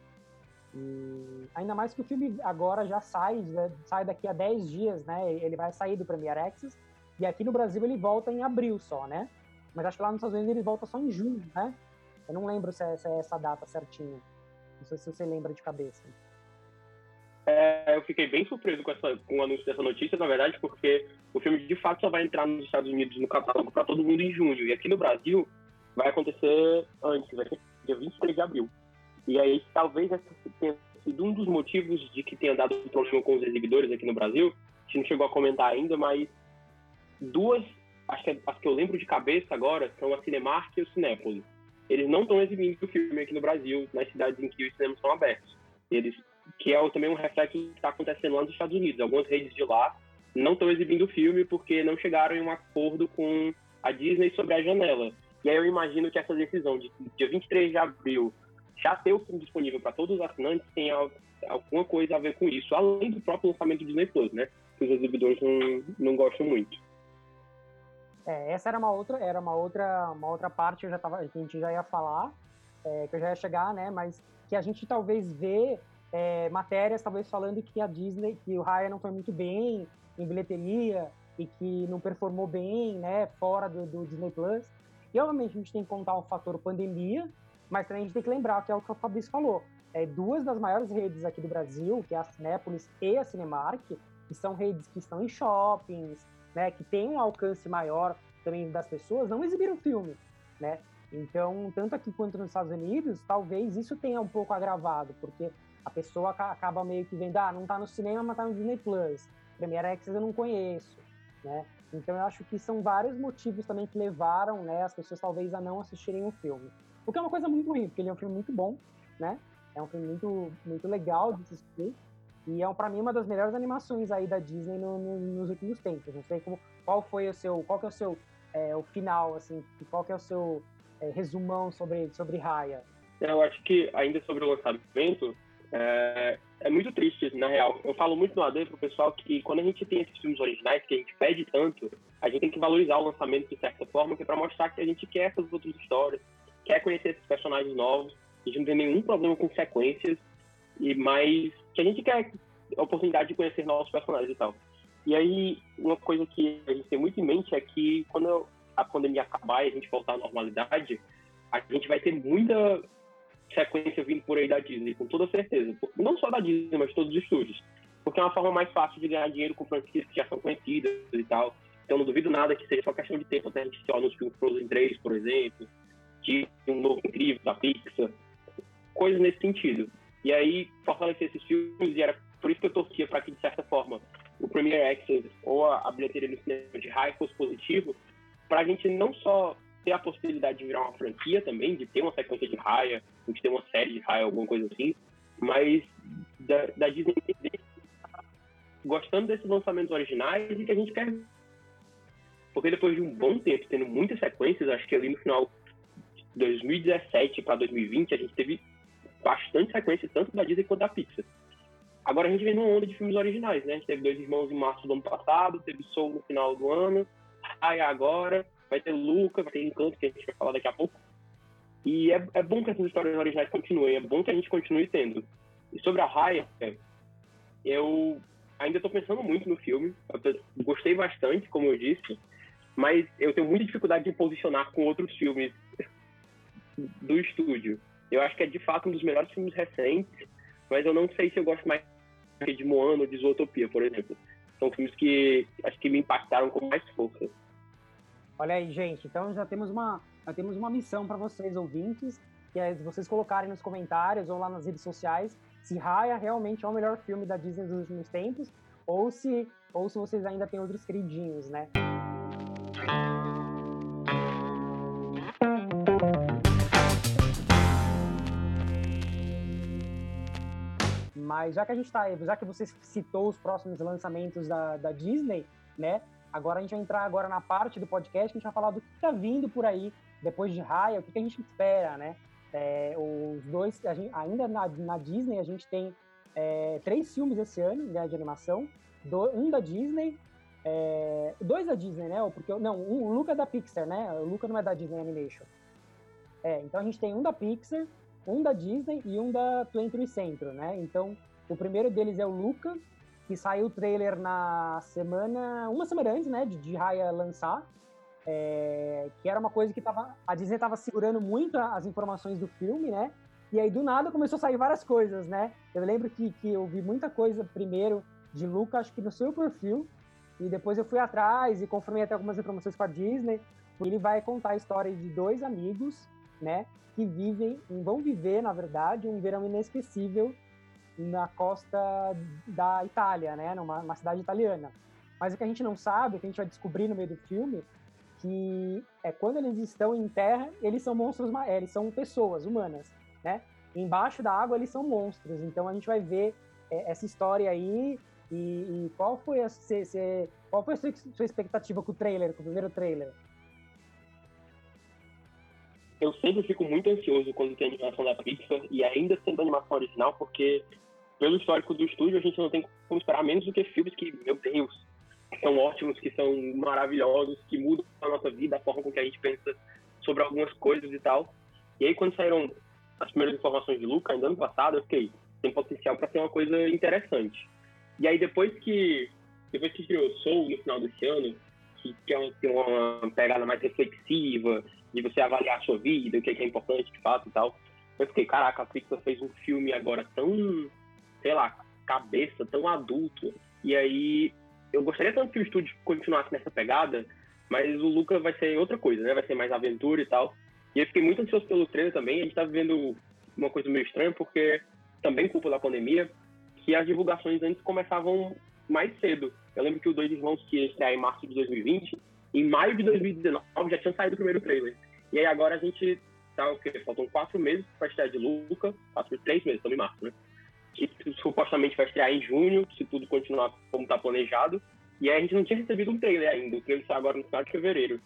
E ainda mais que o filme agora já sai, sai daqui a 10 dias, né? Ele vai sair do Premiere Access e aqui no Brasil ele volta em abril só, né? Mas acho que lá nos Estados Unidos ele volta só em junho, né? Eu não lembro se é, se é essa data certinha. Não sei se você lembra de cabeça. É, eu fiquei bem surpreso com, essa, com o anúncio dessa notícia, na verdade, porque o filme de fato só vai entrar nos Estados Unidos no catálogo para todo mundo em junho. E aqui no Brasil vai acontecer antes, vai ser dia 23 de abril. E aí talvez essa tenha sido um dos motivos de que tenha dado problema com os exibidores aqui no Brasil. A gente não chegou a comentar ainda, mas duas, acho que as que eu lembro de cabeça agora, são a Cinemark e o Cinépolis. Eles não estão exibindo o filme aqui no Brasil, nas cidades em que os cinemas estão abertos. Eles, que é também um reflexo que está acontecendo lá nos Estados Unidos. Algumas redes de lá não estão exibindo o filme porque não chegaram em um acordo com a Disney sobre a janela. E aí eu imagino que essa decisão de dia 23 de abril já ter o filme disponível para todos os assinantes tem alguma coisa a ver com isso, além do próprio lançamento do Disney Plus, né? Que os exibidores não, não gostam muito. É, essa era uma outra, era uma outra, uma outra parte eu já tava, que a gente já ia falar, é, que eu já ia chegar, né? Mas que a gente talvez vê é, matérias talvez falando que a Disney, que o Raya não foi muito bem em bilheteria e que não performou bem, né? Fora do, do Disney Plus. E obviamente a gente tem que contar o fator pandemia, mas também a gente tem que lembrar que é o que o Fabrício falou. É, duas das maiores redes aqui do Brasil, que é a Cinépolis e a Cinemark, que são redes que estão em shoppings, né, que tem um alcance maior também das pessoas, não exibiram filme, né? Então, tanto aqui quanto nos Estados Unidos, talvez isso tenha um pouco agravado, porque a pessoa acaba meio que vendo, ah, não tá no cinema, mas tá no Disney Plus. Premiere Access eu não conheço, né? Então eu acho que são vários motivos também que levaram, né, as pessoas talvez a não assistirem o filme. O que é uma coisa muito ruim, porque ele é um filme muito bom, né? É um filme muito, muito legal de assistir. E é, para mim, uma das melhores animações aí da Disney no, no, nos últimos tempos. Não sei como, qual foi o seu, qual que é o seu, é, o final, assim, qual que é o seu é, resumão sobre, sobre Raya? Eu acho que, ainda sobre o lançamento, é, é, muito triste, na real. Eu falo muito no AD pro pessoal que quando a gente tem esses filmes originais, que a gente pede tanto, a gente tem que valorizar o lançamento de certa forma, que é pra mostrar que a gente quer essas outras histórias, quer conhecer esses personagens novos, a gente não tem nenhum problema com sequências, e mais que a gente quer a oportunidade de conhecer novos personagens e tal. E aí, uma coisa que a gente tem muito em mente é que quando a pandemia acabar e a gente voltar à normalidade, a gente vai ter muita sequência vindo por aí da Disney, com toda certeza. Não só da Disney, mas todos os estúdios. Porque é uma forma mais fácil de ganhar dinheiro com franquias que já são conhecidas e tal. Então não duvido nada que seja só questão de tempo até a gente ter anúncio de Frozen 3, por exemplo, de um novo incrível da Pixar, coisas nesse sentido. E aí, fortalecer esses filmes, e era por isso que eu torcia para que, de certa forma, o Premiere Access ou a, a bilheteria no cinema de High fosse positivo, para a gente não só ter a possibilidade de virar uma franquia também, de ter uma sequência de raia, de ter uma série de raia, alguma coisa assim, mas da, da Disney gostando desses lançamentos originais e que a gente quer. Porque depois de um bom tempo tendo muitas sequências, acho que ali no final de 2017 para 2020, a gente teve bastante sequências, tanto da Disney quanto da Pixar. Agora a gente vem numa onda de filmes originais, né? A gente teve Dois Irmãos em março do ano passado, teve Soul no final do ano, Raya agora, vai ter Luca, vai ter Encanto, que a gente vai falar daqui a pouco. E é, é bom que essas histórias originais continuem, é bom que a gente continue tendo. E sobre a Raya, eu ainda estou pensando muito no filme, eu gostei bastante, como eu disse, mas eu tenho muita dificuldade de posicionar com outros filmes do estúdio. Eu acho que é de fato um dos melhores filmes recentes, mas eu não sei se eu gosto mais de Moana ou de Zootopia, por exemplo. São filmes que acho que me impactaram com mais força. Olha aí, gente. Então já temos uma, já temos uma missão para vocês, ouvintes, que é vocês colocarem nos comentários ou lá nas redes sociais se Raya realmente é o melhor filme da Disney dos últimos tempos ou se, ou se vocês ainda têm outros queridinhos, né? Mas já que a gente tá, já que você citou os próximos lançamentos da, da Disney, né? Agora a gente vai entrar agora na parte do podcast que a gente vai falar do que está vindo por aí depois de Raya, o que, que a gente espera, né? É, os dois, gente, ainda na, na, Disney, a gente tem é, três filmes esse ano né, de animação, do, um da Disney, é, dois da Disney, né? Porque, não, um, o Luca é da Pixar, né? O Luca não é da Disney Animation. É, então a gente tem um da Pixar, um da Disney e um da 23 Centro, né? Então o primeiro deles é o Luca, que saiu o trailer na semana, uma semana antes, né, de, de Raya lançar, é, que era uma coisa que tava, a Disney estava segurando muito as informações do filme, né, e aí do nada começou a sair várias coisas, né, eu lembro que, que eu vi muita coisa primeiro de Luca, acho que no seu perfil, e depois eu fui atrás e confirmei até algumas informações com a Disney, ele vai contar a história de dois amigos, né, que vivem, vão viver, na verdade, um verão inesquecível na costa da Itália, né, numa cidade italiana. Mas o que a gente não sabe, o que a gente vai descobrir no meio do filme, que é quando eles estão em terra, eles são monstros, eles são pessoas humanas, né? Embaixo da água eles são monstros. Então a gente vai ver é, essa história aí e, e, qual foi a se, se, qual foi a sua, sua expectativa com o trailer, com o primeiro trailer? Eu sempre fico muito ansioso quando tem animação da Pixar e ainda sendo animação original, porque pelo histórico do estúdio, a gente não tem como esperar menos do que filmes que, meu Deus, são ótimos, que são maravilhosos, que mudam a nossa vida, a forma com que a gente pensa sobre algumas coisas e tal. E aí, quando saíram as primeiras informações de Luca, ainda ano passado, eu fiquei, tem potencial para ser uma coisa interessante. E aí, depois que depois que criou Soul no final desse ano, que, que é tem uma pegada mais reflexiva, de você avaliar a sua vida, o que é, que é importante de fato e tal, eu fiquei, caraca, a Pixar fez um filme agora tão sei lá, cabeça, tão adulto. E aí, eu gostaria tanto que o estúdio continuasse nessa pegada, mas o Luca vai ser outra coisa, né? Vai ser mais aventura e tal. E eu fiquei muito ansioso pelo trailer também. A gente tá vivendo uma coisa meio estranha, porque também culpa da pandemia, que as divulgações antes começavam mais cedo. Eu lembro que o Dois Irmãos, que ia estrear em março de 2020, em maio de 2019 já tinha saído o primeiro trailer. E aí agora a gente tá o quê? Faltam quatro meses para estrear de Luca, quatro, três meses, estamos em março, né? que supostamente vai estrear em junho, se tudo continuar como está planejado. E aí a gente não tinha recebido um trailer ainda. O trailer saiu agora no final de fevereiro.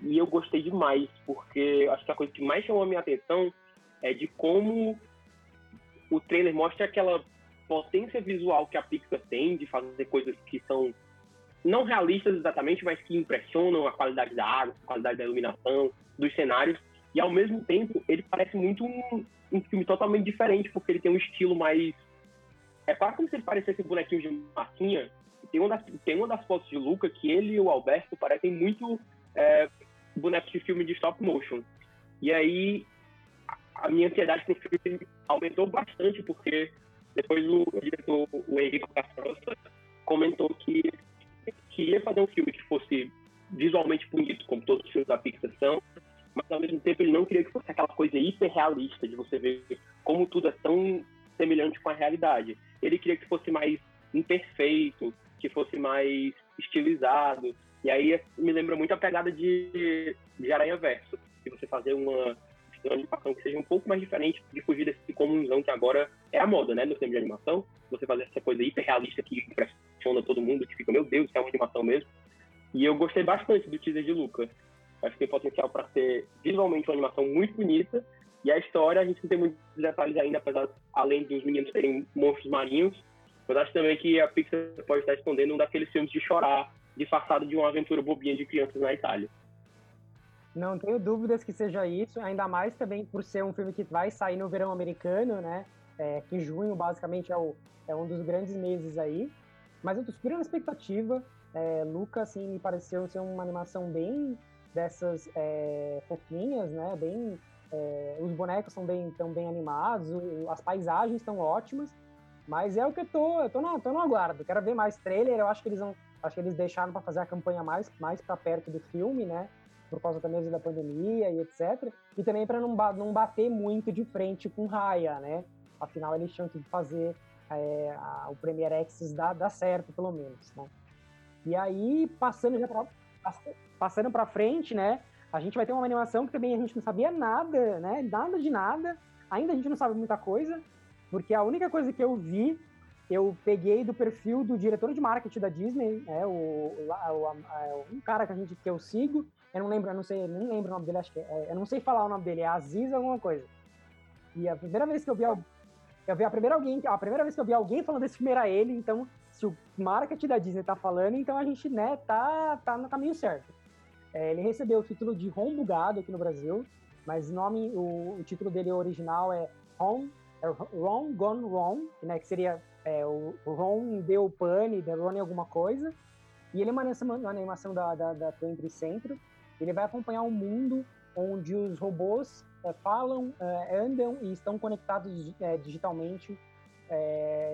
E eu gostei demais, porque acho que a coisa que mais chamou a minha atenção é de como o trailer mostra aquela potência visual que a Pixar tem de fazer coisas que são não realistas exatamente, mas que impressionam a qualidade da água, a qualidade da iluminação, dos cenários. E ao mesmo tempo, ele parece muito um, um filme totalmente diferente, porque ele tem um estilo mais. É quase como se ele parecesse um bonequinho de massinha. Tem uma, das, tem uma das fotos de Luca que ele e o Alberto parecem muito é, bonecos de filme de stop motion. E aí a minha ansiedade pro filme aumentou bastante, porque depois o, diretor, o Henrique Castrosa, comentou que queria fazer um filme que fosse visualmente bonito, como todos os filmes da Pixar são, mas ao mesmo tempo ele não queria que fosse aquela coisa hiperrealista de você ver como tudo é tão semelhante com a realidade. Ele queria que fosse mais imperfeito, que fosse mais estilizado. E aí me lembra muito a pegada de, de Aranha Verso, de você fazer uma, uma animação que seja um pouco mais diferente de fugir desse comunzão que agora é a moda, né, no filme de animação. Você fazer essa coisa hiperrealista que impressiona todo mundo, que fica, meu Deus, é uma animação mesmo. E eu gostei bastante do teaser de Luca. Acho que tem potencial para ser visualmente uma animação muito bonita. E a história, a gente não tem muitos detalhes ainda, apesar, além dos meninos terem monstros marinhos. Mas acho também que a Pixar pode estar escondendo um daqueles filmes de chorar, disfarçado de uma aventura bobinha de crianças na Itália. Não tenho dúvidas que seja isso, ainda mais também por ser um filme que vai sair no verão americano, né? É, que junho, basicamente, é, o, é um dos grandes meses aí. Mas eu tô super na expectativa. É, Luca, assim, me pareceu ser uma animação bem dessas é, fofinhas, né? Bem, é, os bonecos são bem, tão bem animados, as paisagens estão ótimas, mas é o que eu tô, eu tô, no, tô no aguardo. Quero ver mais trailer. Eu acho que eles vão, acho que eles deixaram para fazer a campanha mais, mais para perto do filme, né? Por causa também da pandemia e etc. E também para não, não bater muito de frente com Raya, né? Afinal, eles tinham que fazer é, a, o Premiere Access dar, dar certo, pelo menos, né? E aí, passando já para passando para frente, né? A gente vai ter uma animação que também a gente não sabia nada, né? Nada de nada. Ainda a gente não sabe muita coisa, porque a única coisa que eu vi, eu peguei do perfil do diretor de marketing da Disney, é o, o, o um cara que a gente que eu sigo. Eu não lembro, eu não sei, não lembro o nome dele, acho que é, eu não sei falar o nome dele, é Aziz alguma coisa. E a primeira vez que eu vi eu vi a primeira alguém, a primeira vez que eu vi alguém falando desse filme era ele, então se o marketing da Disney tá falando, então a gente, né, tá, tá no caminho certo. É, ele recebeu o título de Ron Bugado aqui no Brasil, mas nome, o, o título dele original é Ron, é Ron Gone Wrong, né, que seria é, o, Ron deu pane, deu Ron alguma coisa, e ele é uma animação, da, da, da 20th Century, ele vai acompanhar um mundo onde os robôs é, falam, é, andam e estão conectados é, digitalmente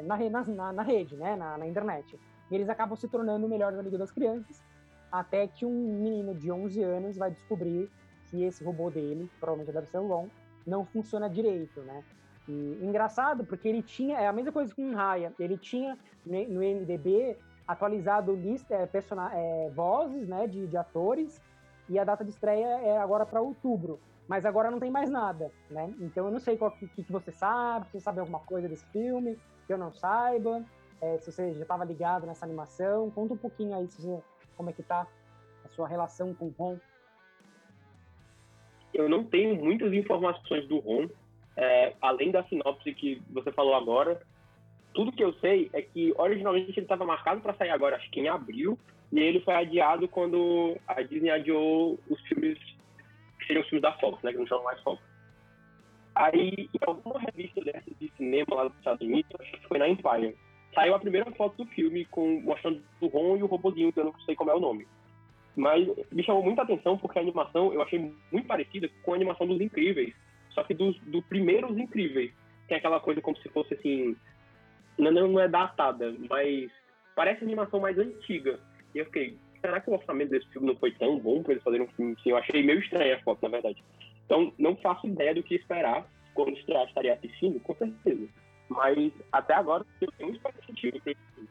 na, na, na, rede, né, na, na internet. E eles acabam se tornando o melhor amigo das crianças, até que um menino de 11 anos vai descobrir que esse robô dele, provavelmente deve ser o Ron, não funciona direito, né? E engraçado, porque ele tinha, é a mesma coisa com o Raya, ele tinha no MDB atualizado lista, é, é, vozes né, de, de atores, e a data de estreia é agora para outubro. Mas agora não tem mais nada, né? Então eu não sei o que, que, você sabe, se você sabe alguma coisa desse filme, que eu não saiba, é, se você já estava ligado nessa animação. Conta um pouquinho aí você como é que tá a sua relação com o Ron? Eu não tenho muitas informações do Ron, é, além da sinopse que você falou agora. Tudo que eu sei é que originalmente ele estava marcado para sair agora, acho que em abril, e ele foi adiado quando a Disney adiou os filmes que seriam os filmes da Fox, né, que não chamam mais Fox. Aí, em alguma revista dessas de cinema lá dos Estados Unidos, acho que foi na Empire, saiu a primeira foto do filme com, mostrando o Ron e o robozinho, que eu não sei como é o nome. Mas me chamou muita atenção porque a animação eu achei muito parecida com a animação dos Incríveis. Só que dos do primeiros Incríveis. Tem aquela coisa como se fosse assim. Não, não é datada, mas parece animação mais antiga. E eu fiquei, será que o orçamento desse filme não foi tão bom para eles fazerem um filme assim? Eu achei meio estranha a foto, na verdade. Então, não faço ideia do que esperar quando estrear estaria assistindo, com certeza. Mas até agora eu tenho expectativa para esse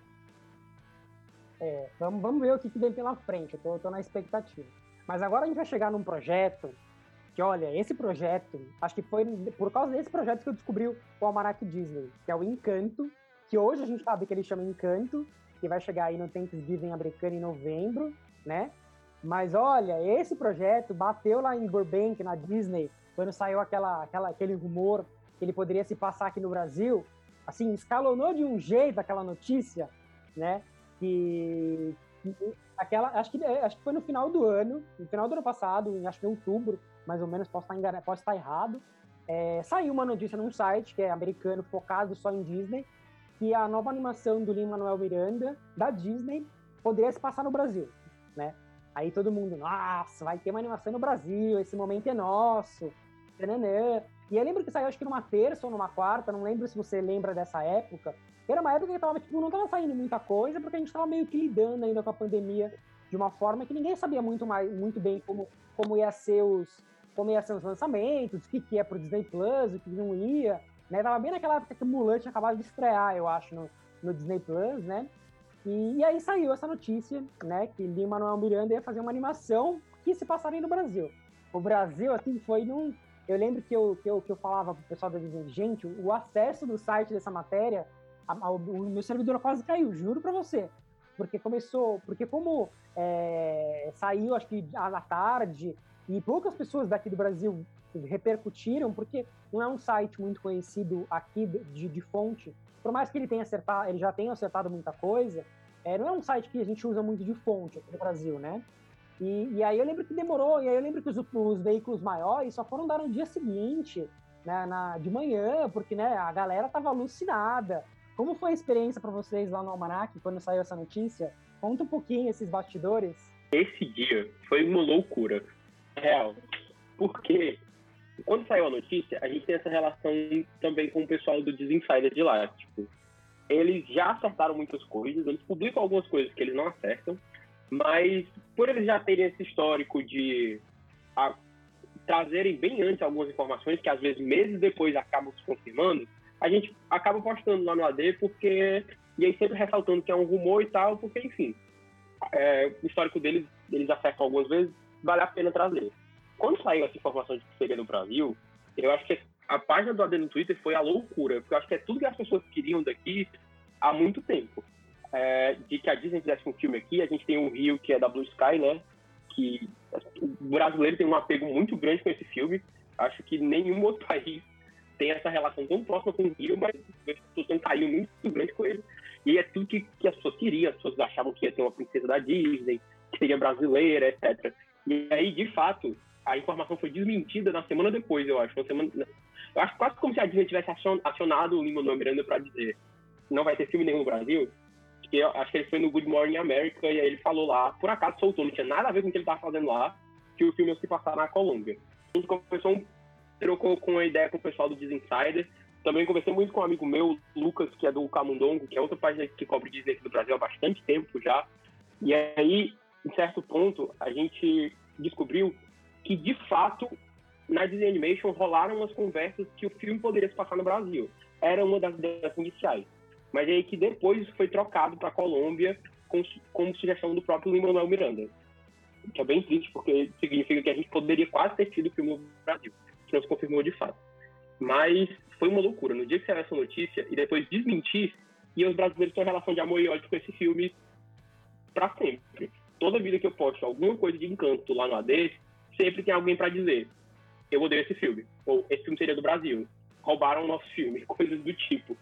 É, vamos, vamos ver o que, que vem pela frente, eu tô, tô na expectativa. Mas agora a gente vai chegar num projeto que, olha, esse projeto, acho que foi por causa desse projeto que eu descobri o Almanac Disney, que é o Encanto, que hoje a gente sabe que ele chama Encanto, que vai chegar aí no Thanksgiving americano em novembro, né? Mas olha, esse projeto bateu lá em Burbank, na Disney, quando saiu aquela, aquela, aquele rumor que ele poderia se passar aqui no Brasil, assim, escalonou de um jeito aquela notícia, né? Que, que aquela, acho que, é, acho que foi no final do ano, no final do ano passado, acho que em outubro, mais ou menos, posso estar, enganado, posso estar errado. É, saiu uma notícia num site que é americano, focado só em Disney, que a nova animação do Lin-Manuel Miranda, da Disney, poderia se passar no Brasil, né? Aí todo mundo, nossa, vai ter uma animação no Brasil, esse momento é nosso, tananã. E eu lembro que saiu, acho que numa terça ou numa quarta, não lembro se você lembra dessa época, era uma época que tava, tipo, não estava saindo muita coisa, porque a gente estava meio que lidando ainda com a pandemia de uma forma que ninguém sabia muito, mais, muito bem como, como ia ser os como ia ser os lançamentos, o que, que ia pro Disney Plus, o que não ia, né? Tava bem naquela época que o Mulan tinha acabado de estrear, eu acho, no, no Disney Plus, né? E, e, aí saiu essa notícia, né, que Lin-Manuel Miranda ia fazer uma animação que se passaria no Brasil. O Brasil, assim, foi num... Eu lembro que eu, que eu, que eu falava pro pessoal da Disney, gente, o acesso do site dessa matéria a, a, o meu servidor quase caiu, juro para você. Porque começou, porque como é, saiu, acho que à tarde, e poucas pessoas daqui do Brasil repercutiram, porque não é um site muito conhecido aqui de, de fonte, por mais que ele tenha acertado, ele já tenha acertado muita coisa, é, não é um site que a gente usa muito de fonte aqui no Brasil, né? E, e aí eu lembro que demorou, e aí eu lembro que os, os veículos maiores só foram dar no dia seguinte, né, na, de manhã, porque né, a galera tava alucinada. Como foi a experiência para vocês lá no Almanac, quando saiu essa notícia? Conta um pouquinho esses bastidores. Esse dia foi uma loucura, real. Porque quando saiu a notícia, a gente tem essa relação também com o pessoal do Desinsider de lá. Tipo, eles já acertaram muitas coisas, eles publicam algumas coisas que eles não acertam, mas por eles já terem esse histórico de a, trazerem bem antes algumas informações que às vezes meses depois acabam se confirmando, a gente acaba postando lá no AD porque. E aí sempre ressaltando que é um rumor e tal, porque, enfim, é, o histórico deles, eles acertam algumas vezes, vale a pena trazer. Quando saiu essa informação de que seria no Brasil, eu acho que a página do AD no Twitter foi a loucura, porque eu acho que é tudo que as pessoas queriam daqui há muito tempo. É, de que a Disney fizesse um filme aqui, a gente tem o Rio, que é da Blue Sky, né? Que o brasileiro tem um apego muito grande com esse filme. Acho que nenhum outro país tem essa relação tão próxima com o Rio, mas têm um carinho muito grande com ele. E é tudo que, que as pessoas queriam, as pessoas achavam que ia ter uma princesa da Disney, que seria brasileira, etc. E aí, de fato, a informação foi desmentida na semana depois, eu acho. Semana, eu acho quase como se a Disney tivesse acionado o Lima Miranda para dizer não vai ter filme nenhum no Brasil. Que eu, acho que ele foi no Good Morning America e aí ele falou lá, por acaso soltou, não tinha nada a ver com o que ele estava fazendo lá, que o filme ia se passar na Colômbia. A gente começou um trocou com a ideia com o pessoal do Insider. Também conversei muito com um amigo meu, Lucas, que é do Camundongo, que é outra página que cobre Disney aqui do Brasil há bastante tempo já. E aí, em certo ponto, a gente descobriu que, de fato, na Disney Animation rolaram umas conversas que o filme poderia se passar no Brasil. Era uma das ideias iniciais. Mas aí que depois isso foi trocado para a Colômbia com, como sugestão do próprio Lin-Manuel Miranda. Que é bem triste, porque significa que a gente poderia quase ter tido o filme no Brasil não se confirmou de fato. Mas foi uma loucura. No dia que saiu essa notícia e depois desmentir, e os brasileiros têm relação de amor e ódio com esse filme para sempre. Toda vida que eu posto alguma coisa de encanto lá no AD, sempre tem alguém para dizer: eu odeio esse filme. Ou esse filme seria do Brasil. Roubaram o nosso filme. Coisas do tipo.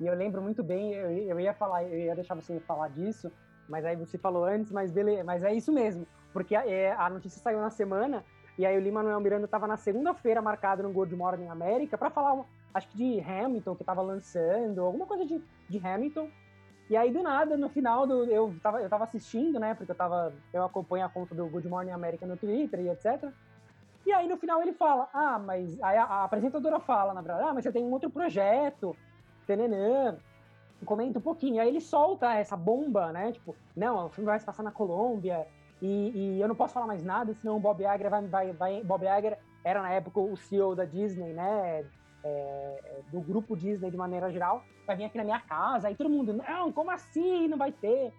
E eu lembro muito bem, eu, ia falar, eu ia deixar você falar disso, mas aí você falou antes, mas beleza, mas é isso mesmo. Porque a, é, a notícia saiu na semana e aí o Lima Manuel Miranda estava na segunda-feira marcado no Good Morning América para falar, acho que de Hamilton, que estava lançando, alguma coisa de, de Hamilton. E aí, do nada, no final do. Eu tava, eu tava assistindo, né? Porque eu tava. Eu acompanho a conta do Good Morning America no Twitter e etc. E aí, no final, ele fala: Ah, mas. Aí a, a apresentadora fala, na verdade, ah, mas você tem um outro projeto, tenenã. Comenta um pouquinho. Aí ele solta essa bomba, né? Tipo, não, o filme vai se passar na Colômbia, e, e, eu não posso falar mais nada, senão o Bob Iger vai, vai, vai Bob Iger era na época o CEO da Disney, né? É, do grupo Disney de maneira geral, vai vir aqui na minha casa, aí todo mundo, não, como assim? Não vai ter.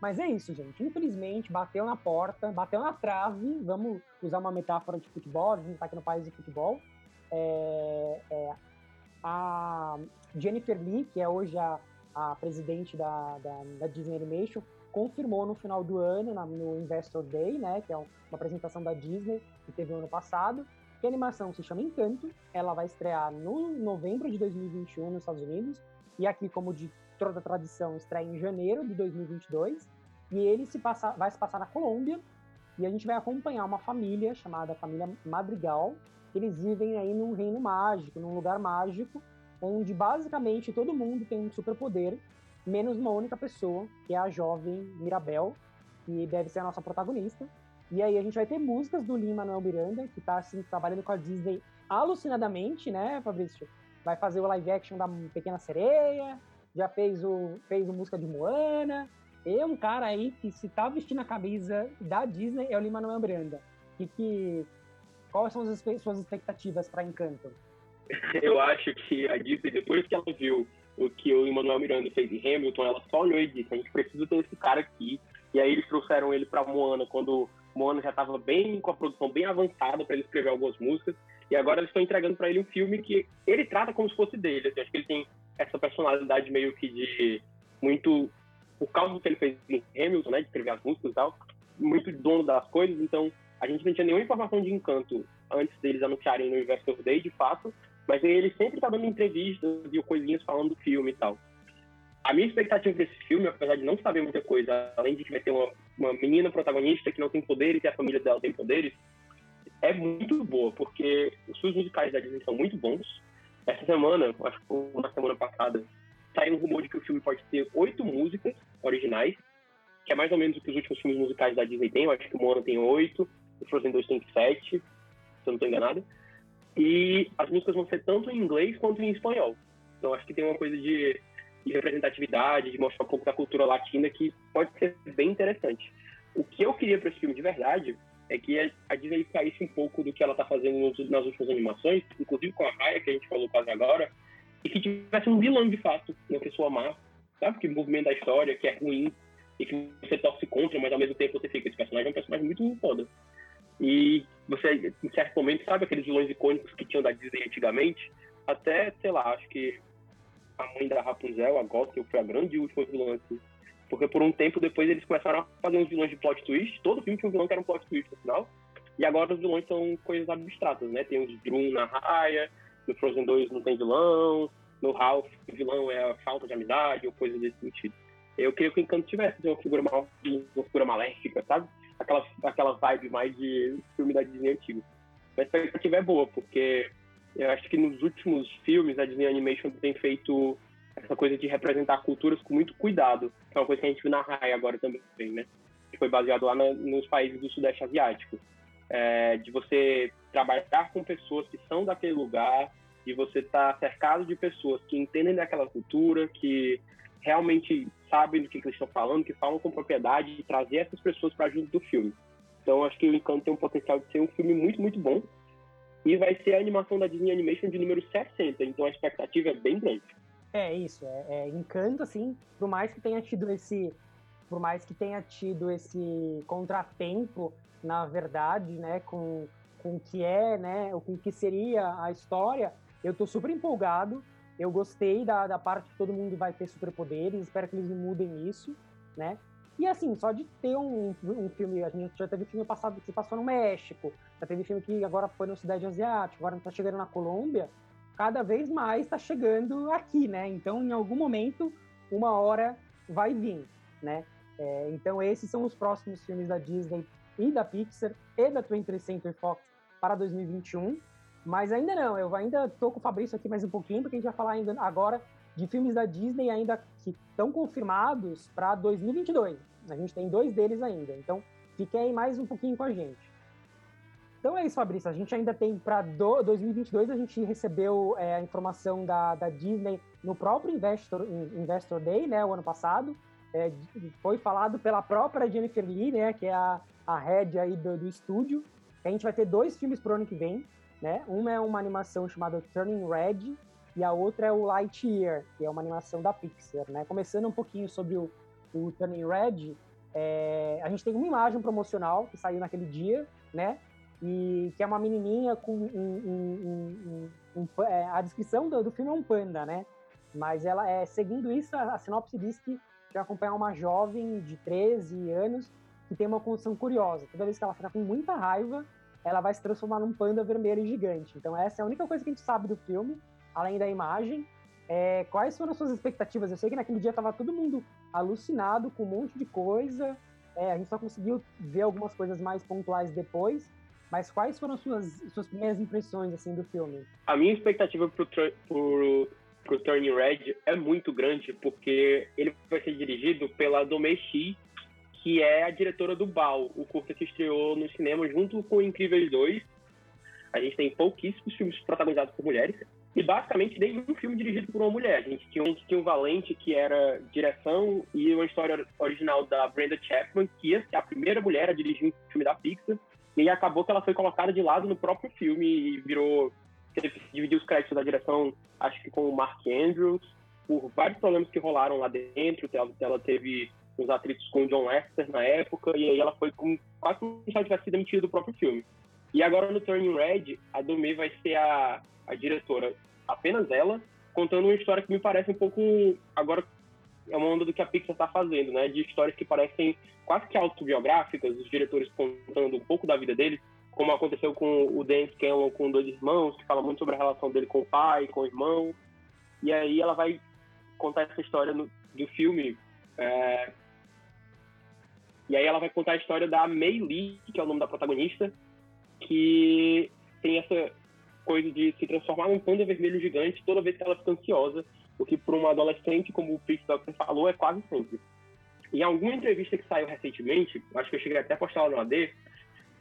Mas é isso, gente. Infelizmente, bateu na porta, bateu na trave. Vamos usar uma metáfora de futebol, a gente está aqui no país de futebol. É, é, a Jennifer Lee, que é hoje a, a presidente da, da, da Disney Animation, confirmou no final do ano, na, no Investor Day, né, que é uma apresentação da Disney que teve no ano passado, que a animação se chama Encanto, ela vai estrear no novembro de 2021 nos Estados Unidos, e aqui, como de toda tradição, estreia em janeiro de 2022, e ele se passa, vai se passar na Colômbia, e a gente vai acompanhar uma família chamada família Madrigal, que eles vivem aí num reino mágico, num lugar mágico, onde basicamente todo mundo tem um superpoder, menos uma única pessoa, que é a jovem Mirabel, que deve ser a nossa protagonista. E aí a gente vai ter músicas do Lima Manuel Miranda, que está assim, trabalhando com a Disney alucinadamente, né, Fabrício? Vai fazer o live action da Pequena Sereia, já fez o fez o música de Moana. E um cara aí que se tá vestindo a camisa da Disney é o Lima Manuel Miranda. Que, que quais são as suas expectativas para Encanto? Eu acho que a Disney, depois que ela viu o que o Emmanuel Miranda fez em Hamilton, ela só olhou e disse: a gente precisa ter esse cara aqui. E aí eles trouxeram ele para Moana quando Moana já estava bem com a produção bem avançada para ele escrever algumas músicas. E agora eles estão entregando para ele um filme que ele trata como se fosse dele. Assim, acho que ele tem essa personalidade meio que de muito por causa do que ele fez em Hamilton, né, de escrever as músicas e tal, muito dono das coisas. Então a gente não tinha nenhuma informação de encanto antes deles anunciarem no Investor Day, de fato. Mas ele sempre tá dando entrevistas e coisinhas falando do filme e tal. A minha expectativa desse filme, apesar de não saber muita coisa, além de que vai ter uma, uma menina protagonista que não tem poderes e a família dela tem poderes, é muito boa, porque os filmes musicais da Disney são muito bons. Essa semana, acho que na semana passada, saiu um rumor de que o filme pode ter oito músicas originais, que é mais ou menos o que os últimos filmes musicais da Disney têm. Eu acho que o Moana tem oito, o Frozen 2 tem sete, se eu não estou enganado. E as músicas vão ser tanto em inglês quanto em espanhol. Então acho que tem uma coisa de, de representatividade, de mostrar um pouco da cultura latina que pode ser bem interessante. O que eu queria para esse filme de verdade é que a Disney caísse um pouco do que ela está fazendo nas últimas animações, inclusive com a Raya, que a gente falou quase agora, e que tivesse um vilão de fato, uma pessoa má, sabe? Que movimenta a história, que é ruim, e que você torce contra, mas ao mesmo tempo você fica, esse personagem é um personagem muito foda. E você, em certo momento, sabe aqueles vilões icônicos que tinham da Disney antigamente? Até, sei lá, acho que a mãe da Rapunzel, a Gothel, foi a grande última vilã, assim. Porque por um tempo depois eles começaram a fazer uns vilões de plot twist. Todo filme tinha um vilão que era um plot twist no final. E agora os vilões são coisas abstratas, né? Tem os Drum na raia, no Frozen 2 não tem vilão, no Ralph o vilão é a falta de amizade ou coisa desse sentido. Eu queria que o Encanto tivesse uma figura, mal, uma figura maléfica, sabe? aquela, aquela vibe mais de filme da Disney antigo. Mas a expectativa é boa, porque eu acho que nos últimos filmes a Disney Animation tem feito essa coisa de representar culturas com muito cuidado, que é uma coisa que a gente viu na Rai agora também, né? Que foi baseado lá na, nos países do Sudeste Asiático. É, de você trabalhar com pessoas que são daquele lugar, de você estar tá cercado de pessoas que entendem daquela cultura, que realmente sabem do que, que eles estão falando, que falam com propriedade e trazer essas pessoas para junto do filme. Então, acho que o Encanto tem um potencial de ser um filme muito, muito bom. E vai ser a animação da Disney Animation de número 60, então a expectativa é bem grande. É isso, é, é Encanto, assim, por mais que tenha tido esse. Por mais que tenha tido esse contratempo, na verdade, né, com, com o que é, né, com o que seria a história, eu tô super empolgado. Eu gostei da, da parte que todo mundo vai ter superpoderes, espero que eles mudem isso, né? E assim, só de ter um, um filme, a gente já teve filme passado que passou no México, já teve filme que agora foi no Cidade Asiática, agora está chegando na Colômbia, cada vez mais está chegando aqui, né? Então, em algum momento, uma hora vai vir, né? É, então, esses são os próximos filmes da Disney e da Pixar e da 20th Century Fox para 2021. Mas ainda não, eu ainda tô com o Fabrício aqui mais um pouquinho, porque a gente vai falar ainda agora de filmes da Disney ainda que estão confirmados para 2022. A gente tem dois deles ainda, então fiquem aí mais um pouquinho com a gente. Então é isso, Fabrício. A gente ainda tem para 2022, a gente recebeu é, a informação da, da Disney no próprio Investor, Investor Day, né, o ano passado. É, foi falado pela própria Jennifer Lee, né, que é a, a head aí do, do estúdio. A gente vai ter dois filmes pro ano que vem né? Uma é uma animação chamada Turning Red e a outra é o Lightyear, que é uma animação da Pixar, né? Começando um pouquinho sobre o, o Turning Red, é, a gente tem uma imagem promocional que saiu naquele dia, né? E que é uma menininha com um, um, um, é, a descrição do, do, filme é um panda, né? Mas ela é seguindo isso, a, a sinopse diz que vai acompanhar uma jovem de 13 anos que tem uma condição curiosa. Toda vez que ela fica com muita raiva, ela vai se transformar num panda vermelho gigante. Então essa é a única coisa que a gente sabe do filme, além da imagem. É, quais foram as suas expectativas? Eu sei que naquele dia tava todo mundo alucinado com um monte de coisa. É, a gente só conseguiu ver algumas coisas mais pontuais depois, mas quais foram as suas, suas primeiras impressões, assim, do filme? A minha expectativa pro, pro Turning Red é muito grande, porque ele vai ser dirigido pela Domei Shi, que é a diretora do Bal, o curta que estreou no cinema junto com Incríveis 2. A gente tem pouquíssimos filmes protagonizados por mulheres, e basicamente nenhum filme dirigido por uma mulher. A gente tinha um, tinha um Valente, que era direção, e uma história original da Brenda Chapman, que ia ser a primeira mulher a dirigir um filme da Pixar, e acabou que ela foi colocada de lado no próprio filme e virou. dividiu os créditos da direção, acho que com o Mark Andrews, por vários problemas que rolaram lá dentro. Ela, ela teve uns atritos com o John Lester na época, e aí ela foi com, quase como se ela tivesse sido demitida do próprio filme. E agora no Turning Red, a Domei vai ser a, a diretora, apenas ela, contando uma história que me parece um pouco. Agora é uma onda do que a Pixar está fazendo, né? De histórias que parecem quase que autobiográficas, os diretores contando um pouco da vida deles, como aconteceu com o Dan Scanlon com dois irmãos, que fala muito sobre a relação dele com o pai, com o irmão. E aí ela vai contar essa história no, do filme. É... E aí ela vai contar a história da Mei Lee, que é o nome da protagonista, que tem essa coisa de se transformar num panda vermelho gigante toda vez que ela fica ansiosa, o que para uma adolescente, como o Pete Doctor falou, é quase sempre. Em alguma entrevista que saiu recentemente, acho que eu cheguei até a postar lá no AD,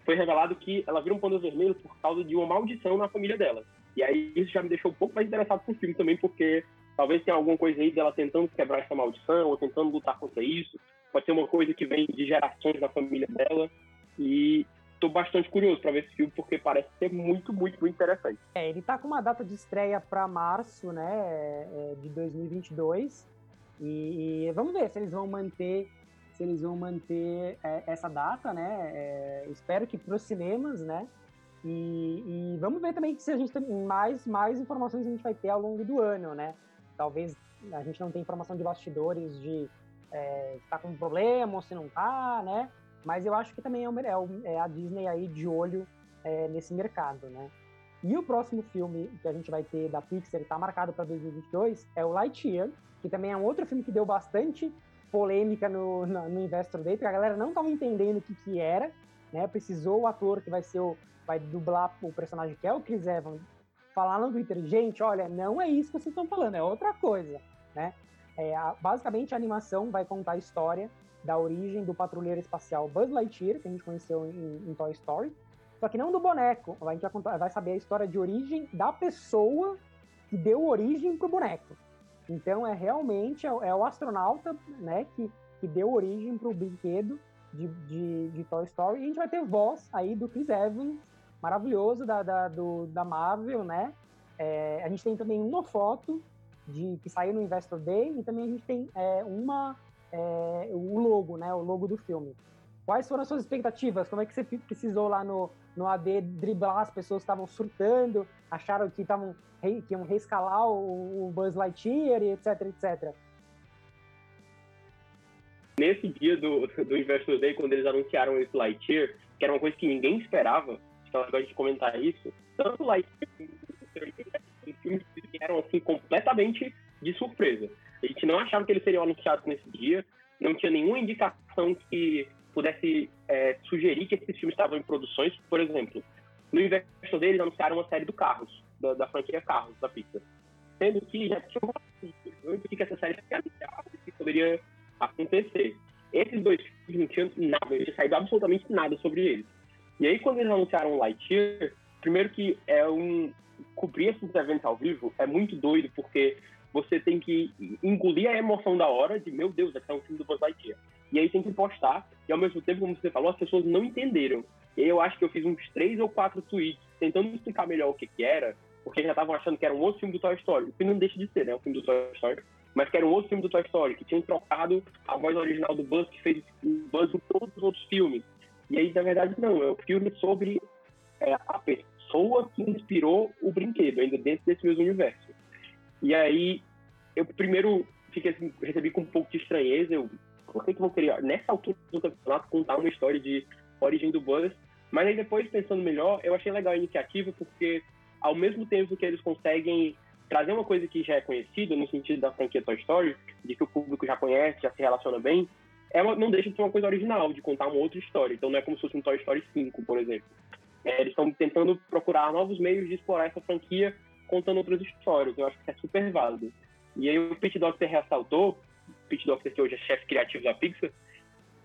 foi revelado que ela vira um panda vermelho por causa de uma maldição na família dela. E aí isso já me deixou um pouco mais interessado pro filme também, porque talvez tenha alguma coisa aí dela tentando quebrar essa maldição ou tentando lutar contra isso. Pode ser uma coisa que vem de gerações da família dela. E tô bastante curioso para ver esse filme, porque parece ser muito, muito, muito interessante. É, ele tá com uma data de estreia para março, né, é, de 2022. E, e, vamos ver se eles vão manter se eles vão manter é, essa data, né? É, espero que para os cinemas, né? E, e, vamos ver também se a gente tem mais mais informações a gente vai ter ao longo do ano, né? Talvez a gente não tenha informação de bastidores de é, tá com problema ou se não tá, né? Mas eu acho que também é, é, a Disney aí de olho é, nesse mercado, né? E o próximo filme que a gente vai ter da Pixar, está marcado para 2022, é o Lightyear, que também é um outro filme que deu bastante polêmica no, no, no Investor Day, porque a galera não estava entendendo o que, que era, né? Precisou o ator que vai ser o vai dublar o personagem que é o Chris Evans falar no Twitter, gente, olha, não é isso que vocês estão falando, é outra coisa, né? É, a, basicamente a animação vai contar a história da origem do patrulheiro espacial Buzz Lightyear, que a gente conheceu em, em Toy Story, só que não do boneco, a gente vai, saber a história de origem da pessoa que deu origem pro boneco. Então é realmente é, é o astronauta, né, que, que deu origem para o brinquedo de, de, de, Toy Story. E a gente vai ter voz aí do Chris Evans, maravilhoso da, da, do, da Marvel, né? É, a gente tem também uma foto de que saiu no Investor Day e também a gente tem é, uma é, o logo, né? O logo do filme. Quais foram as suas expectativas? Como é que você precisou lá no, no AD driblar as pessoas que estavam surtando, acharam que, tavam, que iam reescalar o, o Buzz Lightyear e etc, etc? Nesse dia do, do Investor Day, quando eles anunciaram esse Lightyear, que era uma coisa que ninguém esperava, então a gente comentar isso, tanto Lightyear quanto filmes vieram assim completamente de surpresa. A gente não achava que eles seriam anunciados nesse dia, não tinha nenhuma indicação que pudesse é, sugerir que esses filmes estavam em produções. Por exemplo, no Investor deles anunciaram uma série do Carros, da, da franquia Carros, da Pixar. Sendo que já tinha uma que essa série seria anunciada que poderia acontecer. Esses dois filmes não tinham nada, não tinha saído absolutamente nada sobre eles. E aí, quando eles anunciaram Lightyear, primeiro que é um... Cobrir esses eventos ao vivo é muito doido, porque você tem que engolir a emoção da hora de, meu Deus, esse é um filme do Buzz Lightyear. E aí tem que postar, e ao mesmo tempo, como você falou, as pessoas não entenderam. E eu acho que eu fiz uns três ou quatro tweets tentando explicar melhor o que que era, porque já estavam achando que era um outro filme do Toy Story. O filme não deixa de ser, né? Um filme do Toy Story. Mas que era um outro filme do Toy Story, que tinham trocado a voz original do Buzz, que fez o Buzz em todos os outros filmes. E aí, na verdade, não. É um filme sobre é, a pessoa que inspirou o brinquedo, ainda dentro desse mesmo universo. E aí, eu primeiro fiquei assim, recebi com um pouco de estranheza. Eu, por que, que vão querer, nessa altura do campeonato, contar uma história de origem do Buzz? Mas aí depois, pensando melhor, eu achei legal a iniciativa, porque ao mesmo tempo que eles conseguem trazer uma coisa que já é conhecida, no sentido da franquia Toy Story, de que o público já conhece, já se relaciona bem, uma, não deixa de ser uma coisa original, de contar uma outra história. Então não é como se fosse um Toy Story 5, por exemplo. É, eles estão tentando procurar novos meios de explorar essa franquia contando outras histórias. Eu acho que é super válido. E aí o Pete Doctor ressaltou, o Pete Doctor que hoje é chefe criativo da Pixar,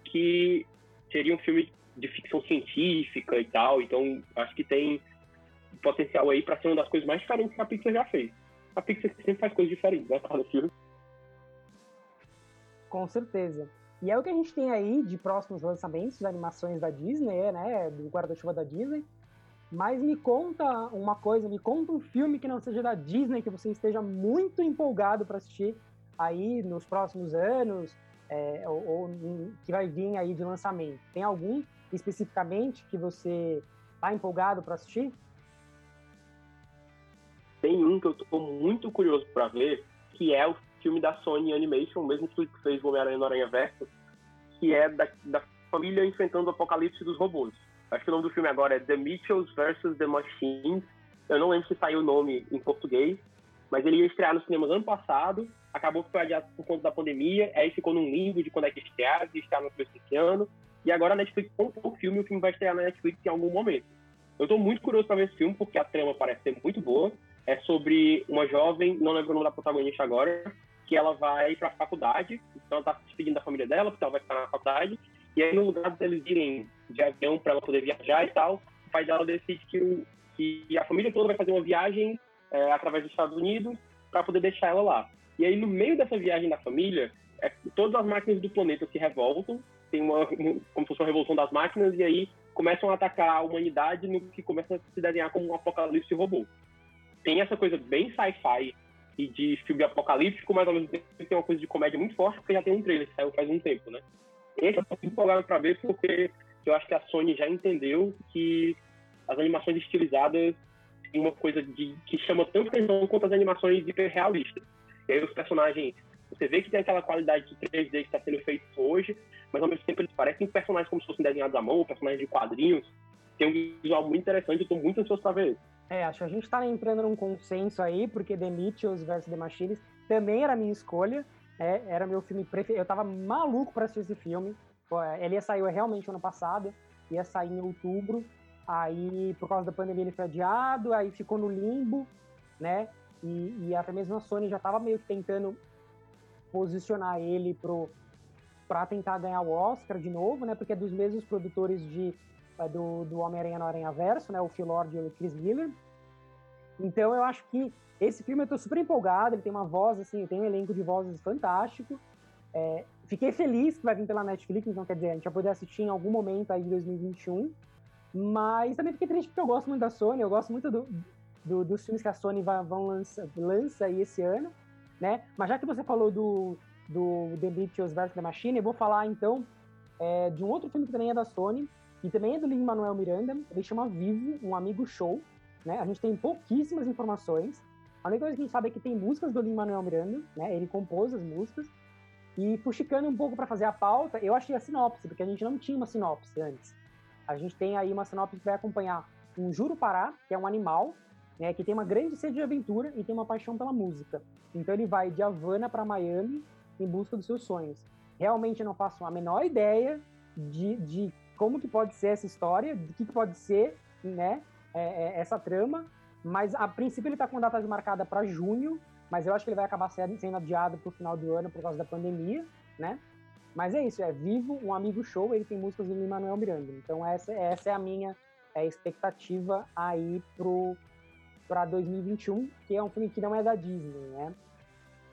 que seria um filme de ficção científica e tal. Então acho que tem potencial aí para ser uma das coisas mais diferentes que a Pixar já fez. A Pixar sempre faz coisas diferentes, né, cada filme. Com certeza. E é o que a gente tem aí de próximos lançamentos de animações da Disney, né? Do guarda-chuva da Disney. Mas me conta uma coisa, me conta um filme que não seja da Disney, que você esteja muito empolgado para assistir aí nos próximos anos, é, ou, ou, que vai vir aí de lançamento. Tem algum especificamente que você está empolgado para assistir? Tem um que eu estou muito curioso para ver, que é o filme da Sony Animation, o mesmo que fez Homem-Aranha no Aranha Verso, que é da, da família enfrentando o apocalipse dos robôs. Acho que o nome do filme agora é The Mitchells vs. The Machines. Eu não lembro se saiu o nome em português, mas ele ia estrear nos cinemas ano passado, acabou que foi adiado por conta da pandemia, aí ficou num limbo de quando é que estrear, se estrear no começo desse ano, e agora a Netflix comprou o filme e o filme vai estrear na Netflix em algum momento. Eu estou muito curioso para ver esse filme, porque a trama parece ser muito boa. É sobre uma jovem, não lembro o nome da protagonista agora, que ela vai para a faculdade, então ela está se despedindo da família dela, porque ela vai ficar na faculdade, e aí no lugar deles irem de avião para ela poder viajar e tal, o pai dela decide que, o, que a família toda vai fazer uma viagem é, através dos Estados Unidos para poder deixar ela lá. E aí no meio dessa viagem da família, é, todas as máquinas do planeta se revoltam, tem uma como se fosse uma revolução das máquinas e aí começam a atacar a humanidade no que começa a se desenhar como um apocalipse robô. Tem essa coisa bem sci-fi e de filme apocalíptico, mas ao mesmo tempo tem uma coisa de comédia muito forte, porque já tem um trailer que saiu faz um tempo, né? Esse eu tô muito empolgado pra ver, porque eu acho que a Sony já entendeu que as animações estilizadas têm uma coisa de, que chama tanto atenção quanto as animações hiperrealistas. E aí os personagens, você vê que tem aquela qualidade de 3D que está sendo feito hoje, mas ao mesmo tempo eles parecem personagens como se fossem desenhados à mão, personagens de quadrinhos. Tem um visual muito interessante, eu estou muito ansioso para ver. É, acho que a gente está entrando num consenso aí, porque The Mitchells vs The Machines também era minha escolha. É, era meu filme preferido. Eu tava maluco para assistir esse filme. Ele ia sair realmente ano passado, ia sair em outubro. Aí, por causa da pandemia, ele foi adiado, aí ficou no limbo, né? E, e até mesmo a Sony já tava meio que tentando posicionar ele pro para tentar ganhar o Oscar de novo, né? Porque é dos mesmos produtores de é, do, do Homem-Aranha no Aranha Verso, né? O Phil Lord e o Chris Miller. Então eu acho que esse filme eu tô super empolgado, ele tem uma voz, assim, tem um elenco de vozes fantástico. É, fiquei feliz que vai vir pela Netflix, então quer dizer, a gente vai poder assistir em algum momento aí de 2021. Mas também fiquei triste porque eu gosto muito da Sony, eu gosto muito do, do, dos filmes que a Sony vai, vão lança, lança aí esse ano, né? Mas já que você falou do, do The Beatles vs. The Machine, eu vou falar então é, de um outro filme que também é da Sony, e também é do Lin-Manuel Miranda, ele chama Vivo, um amigo show, né? A gente tem pouquíssimas informações, a única coisa que a gente sabe é que tem músicas do Lin-Manuel Miranda, né? Ele compôs as músicas, e fuxicando um pouco para fazer a pauta, eu achei a sinopse, porque a gente não tinha uma sinopse antes. A gente tem aí uma sinopse que vai acompanhar um Jurupara, que é um animal, né, que tem uma grande sede de aventura e tem uma paixão pela música. Então ele vai de Havana para Miami em busca dos seus sonhos. Realmente eu não faço a menor ideia de, de como que pode ser essa história, de que, que pode ser, né, é, é, essa trama, mas a princípio ele está com data marcada para junho, mas eu acho que ele vai acabar sendo, sendo adiado para o final do ano por causa da pandemia, né? Mas é isso, é Vivo, um amigo show, ele tem músicas do Lin-Manuel Miranda. Então essa, essa é a minha é, expectativa aí pro para 2021, que é um filme que não é da Disney, né?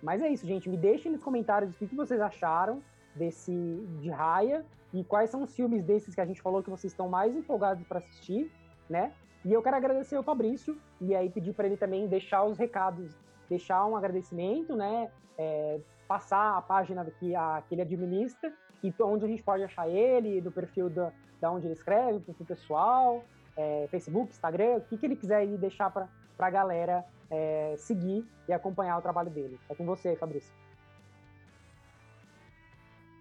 Mas é isso, gente. Me deixem nos comentários o que vocês acharam desse de Raya e quais são os filmes desses que a gente falou que vocês estão mais empolgados para assistir, né? E eu quero agradecer ao Fabrício e aí pedir para ele também deixar os recados, deixar um agradecimento, né? É, passar a página que, a, que ele administra e onde a gente pode achar ele, do perfil da, da onde ele escreve, perfil pessoal, é, Facebook, Instagram, o que, que ele quiser aí deixar para a galera é, seguir e acompanhar o trabalho dele. É com você, Fabrício.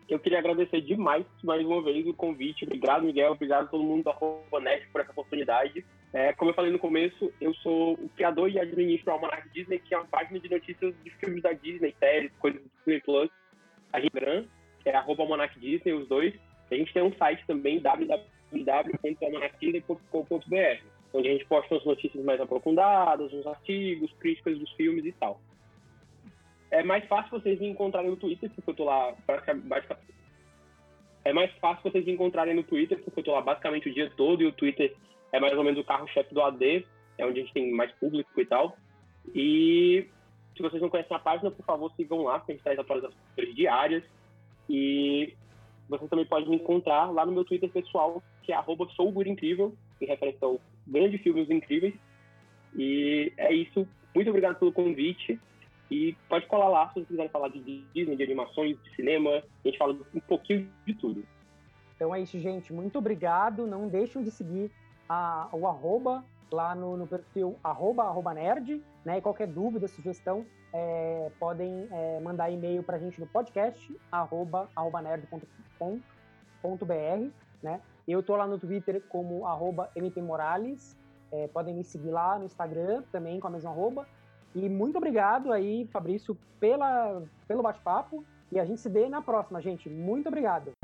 Eu queria agradecer demais, mais uma vez, o convite. Obrigado, Miguel. Obrigado a todo mundo da Robonet por essa oportunidade. É, como eu falei no começo, eu sou o criador e administro do Almanac Disney, que é uma página de notícias de filmes da Disney, séries, coisas do Disney Plus, a Instagram. que é arroba Disney, os dois. A gente tem um site também, www.almanacdisney.com.br, onde a gente posta as notícias mais aprofundadas, uns artigos, críticas dos filmes e tal. É mais fácil vocês me encontrarem no Twitter, porque eu tô lá. É mais fácil vocês me encontrarem no Twitter, porque eu tô lá basicamente o dia todo, e o Twitter é mais ou menos o carro-chefe do AD, é onde a gente tem mais público e tal. E se vocês não conhecem a página, por favor, sigam lá, porque a gente traz atualizações diárias. E você também pode me encontrar lá no meu Twitter pessoal, que é arroba sougurincrível, em referência ao grande filmes incríveis. E é isso. Muito obrigado pelo convite. E pode colar lá se vocês quiserem falar de Disney, de animações, de cinema. A gente fala um pouquinho de tudo. Então é isso, gente. Muito obrigado. Não deixem de seguir a, o arroba lá no, no perfil arroba, arroba nerd, né? E qualquer dúvida, sugestão, é, podem é, mandar e-mail para a gente no podcast arroba, arroba nerd.com.br, né? Eu tô lá no Twitter como arroba mtmorales, é, podem me seguir lá no Instagram também com a mesma arroba. E muito obrigado aí, Fabrício, pela, pelo bate-papo. E a gente se vê na próxima, gente. Muito obrigado.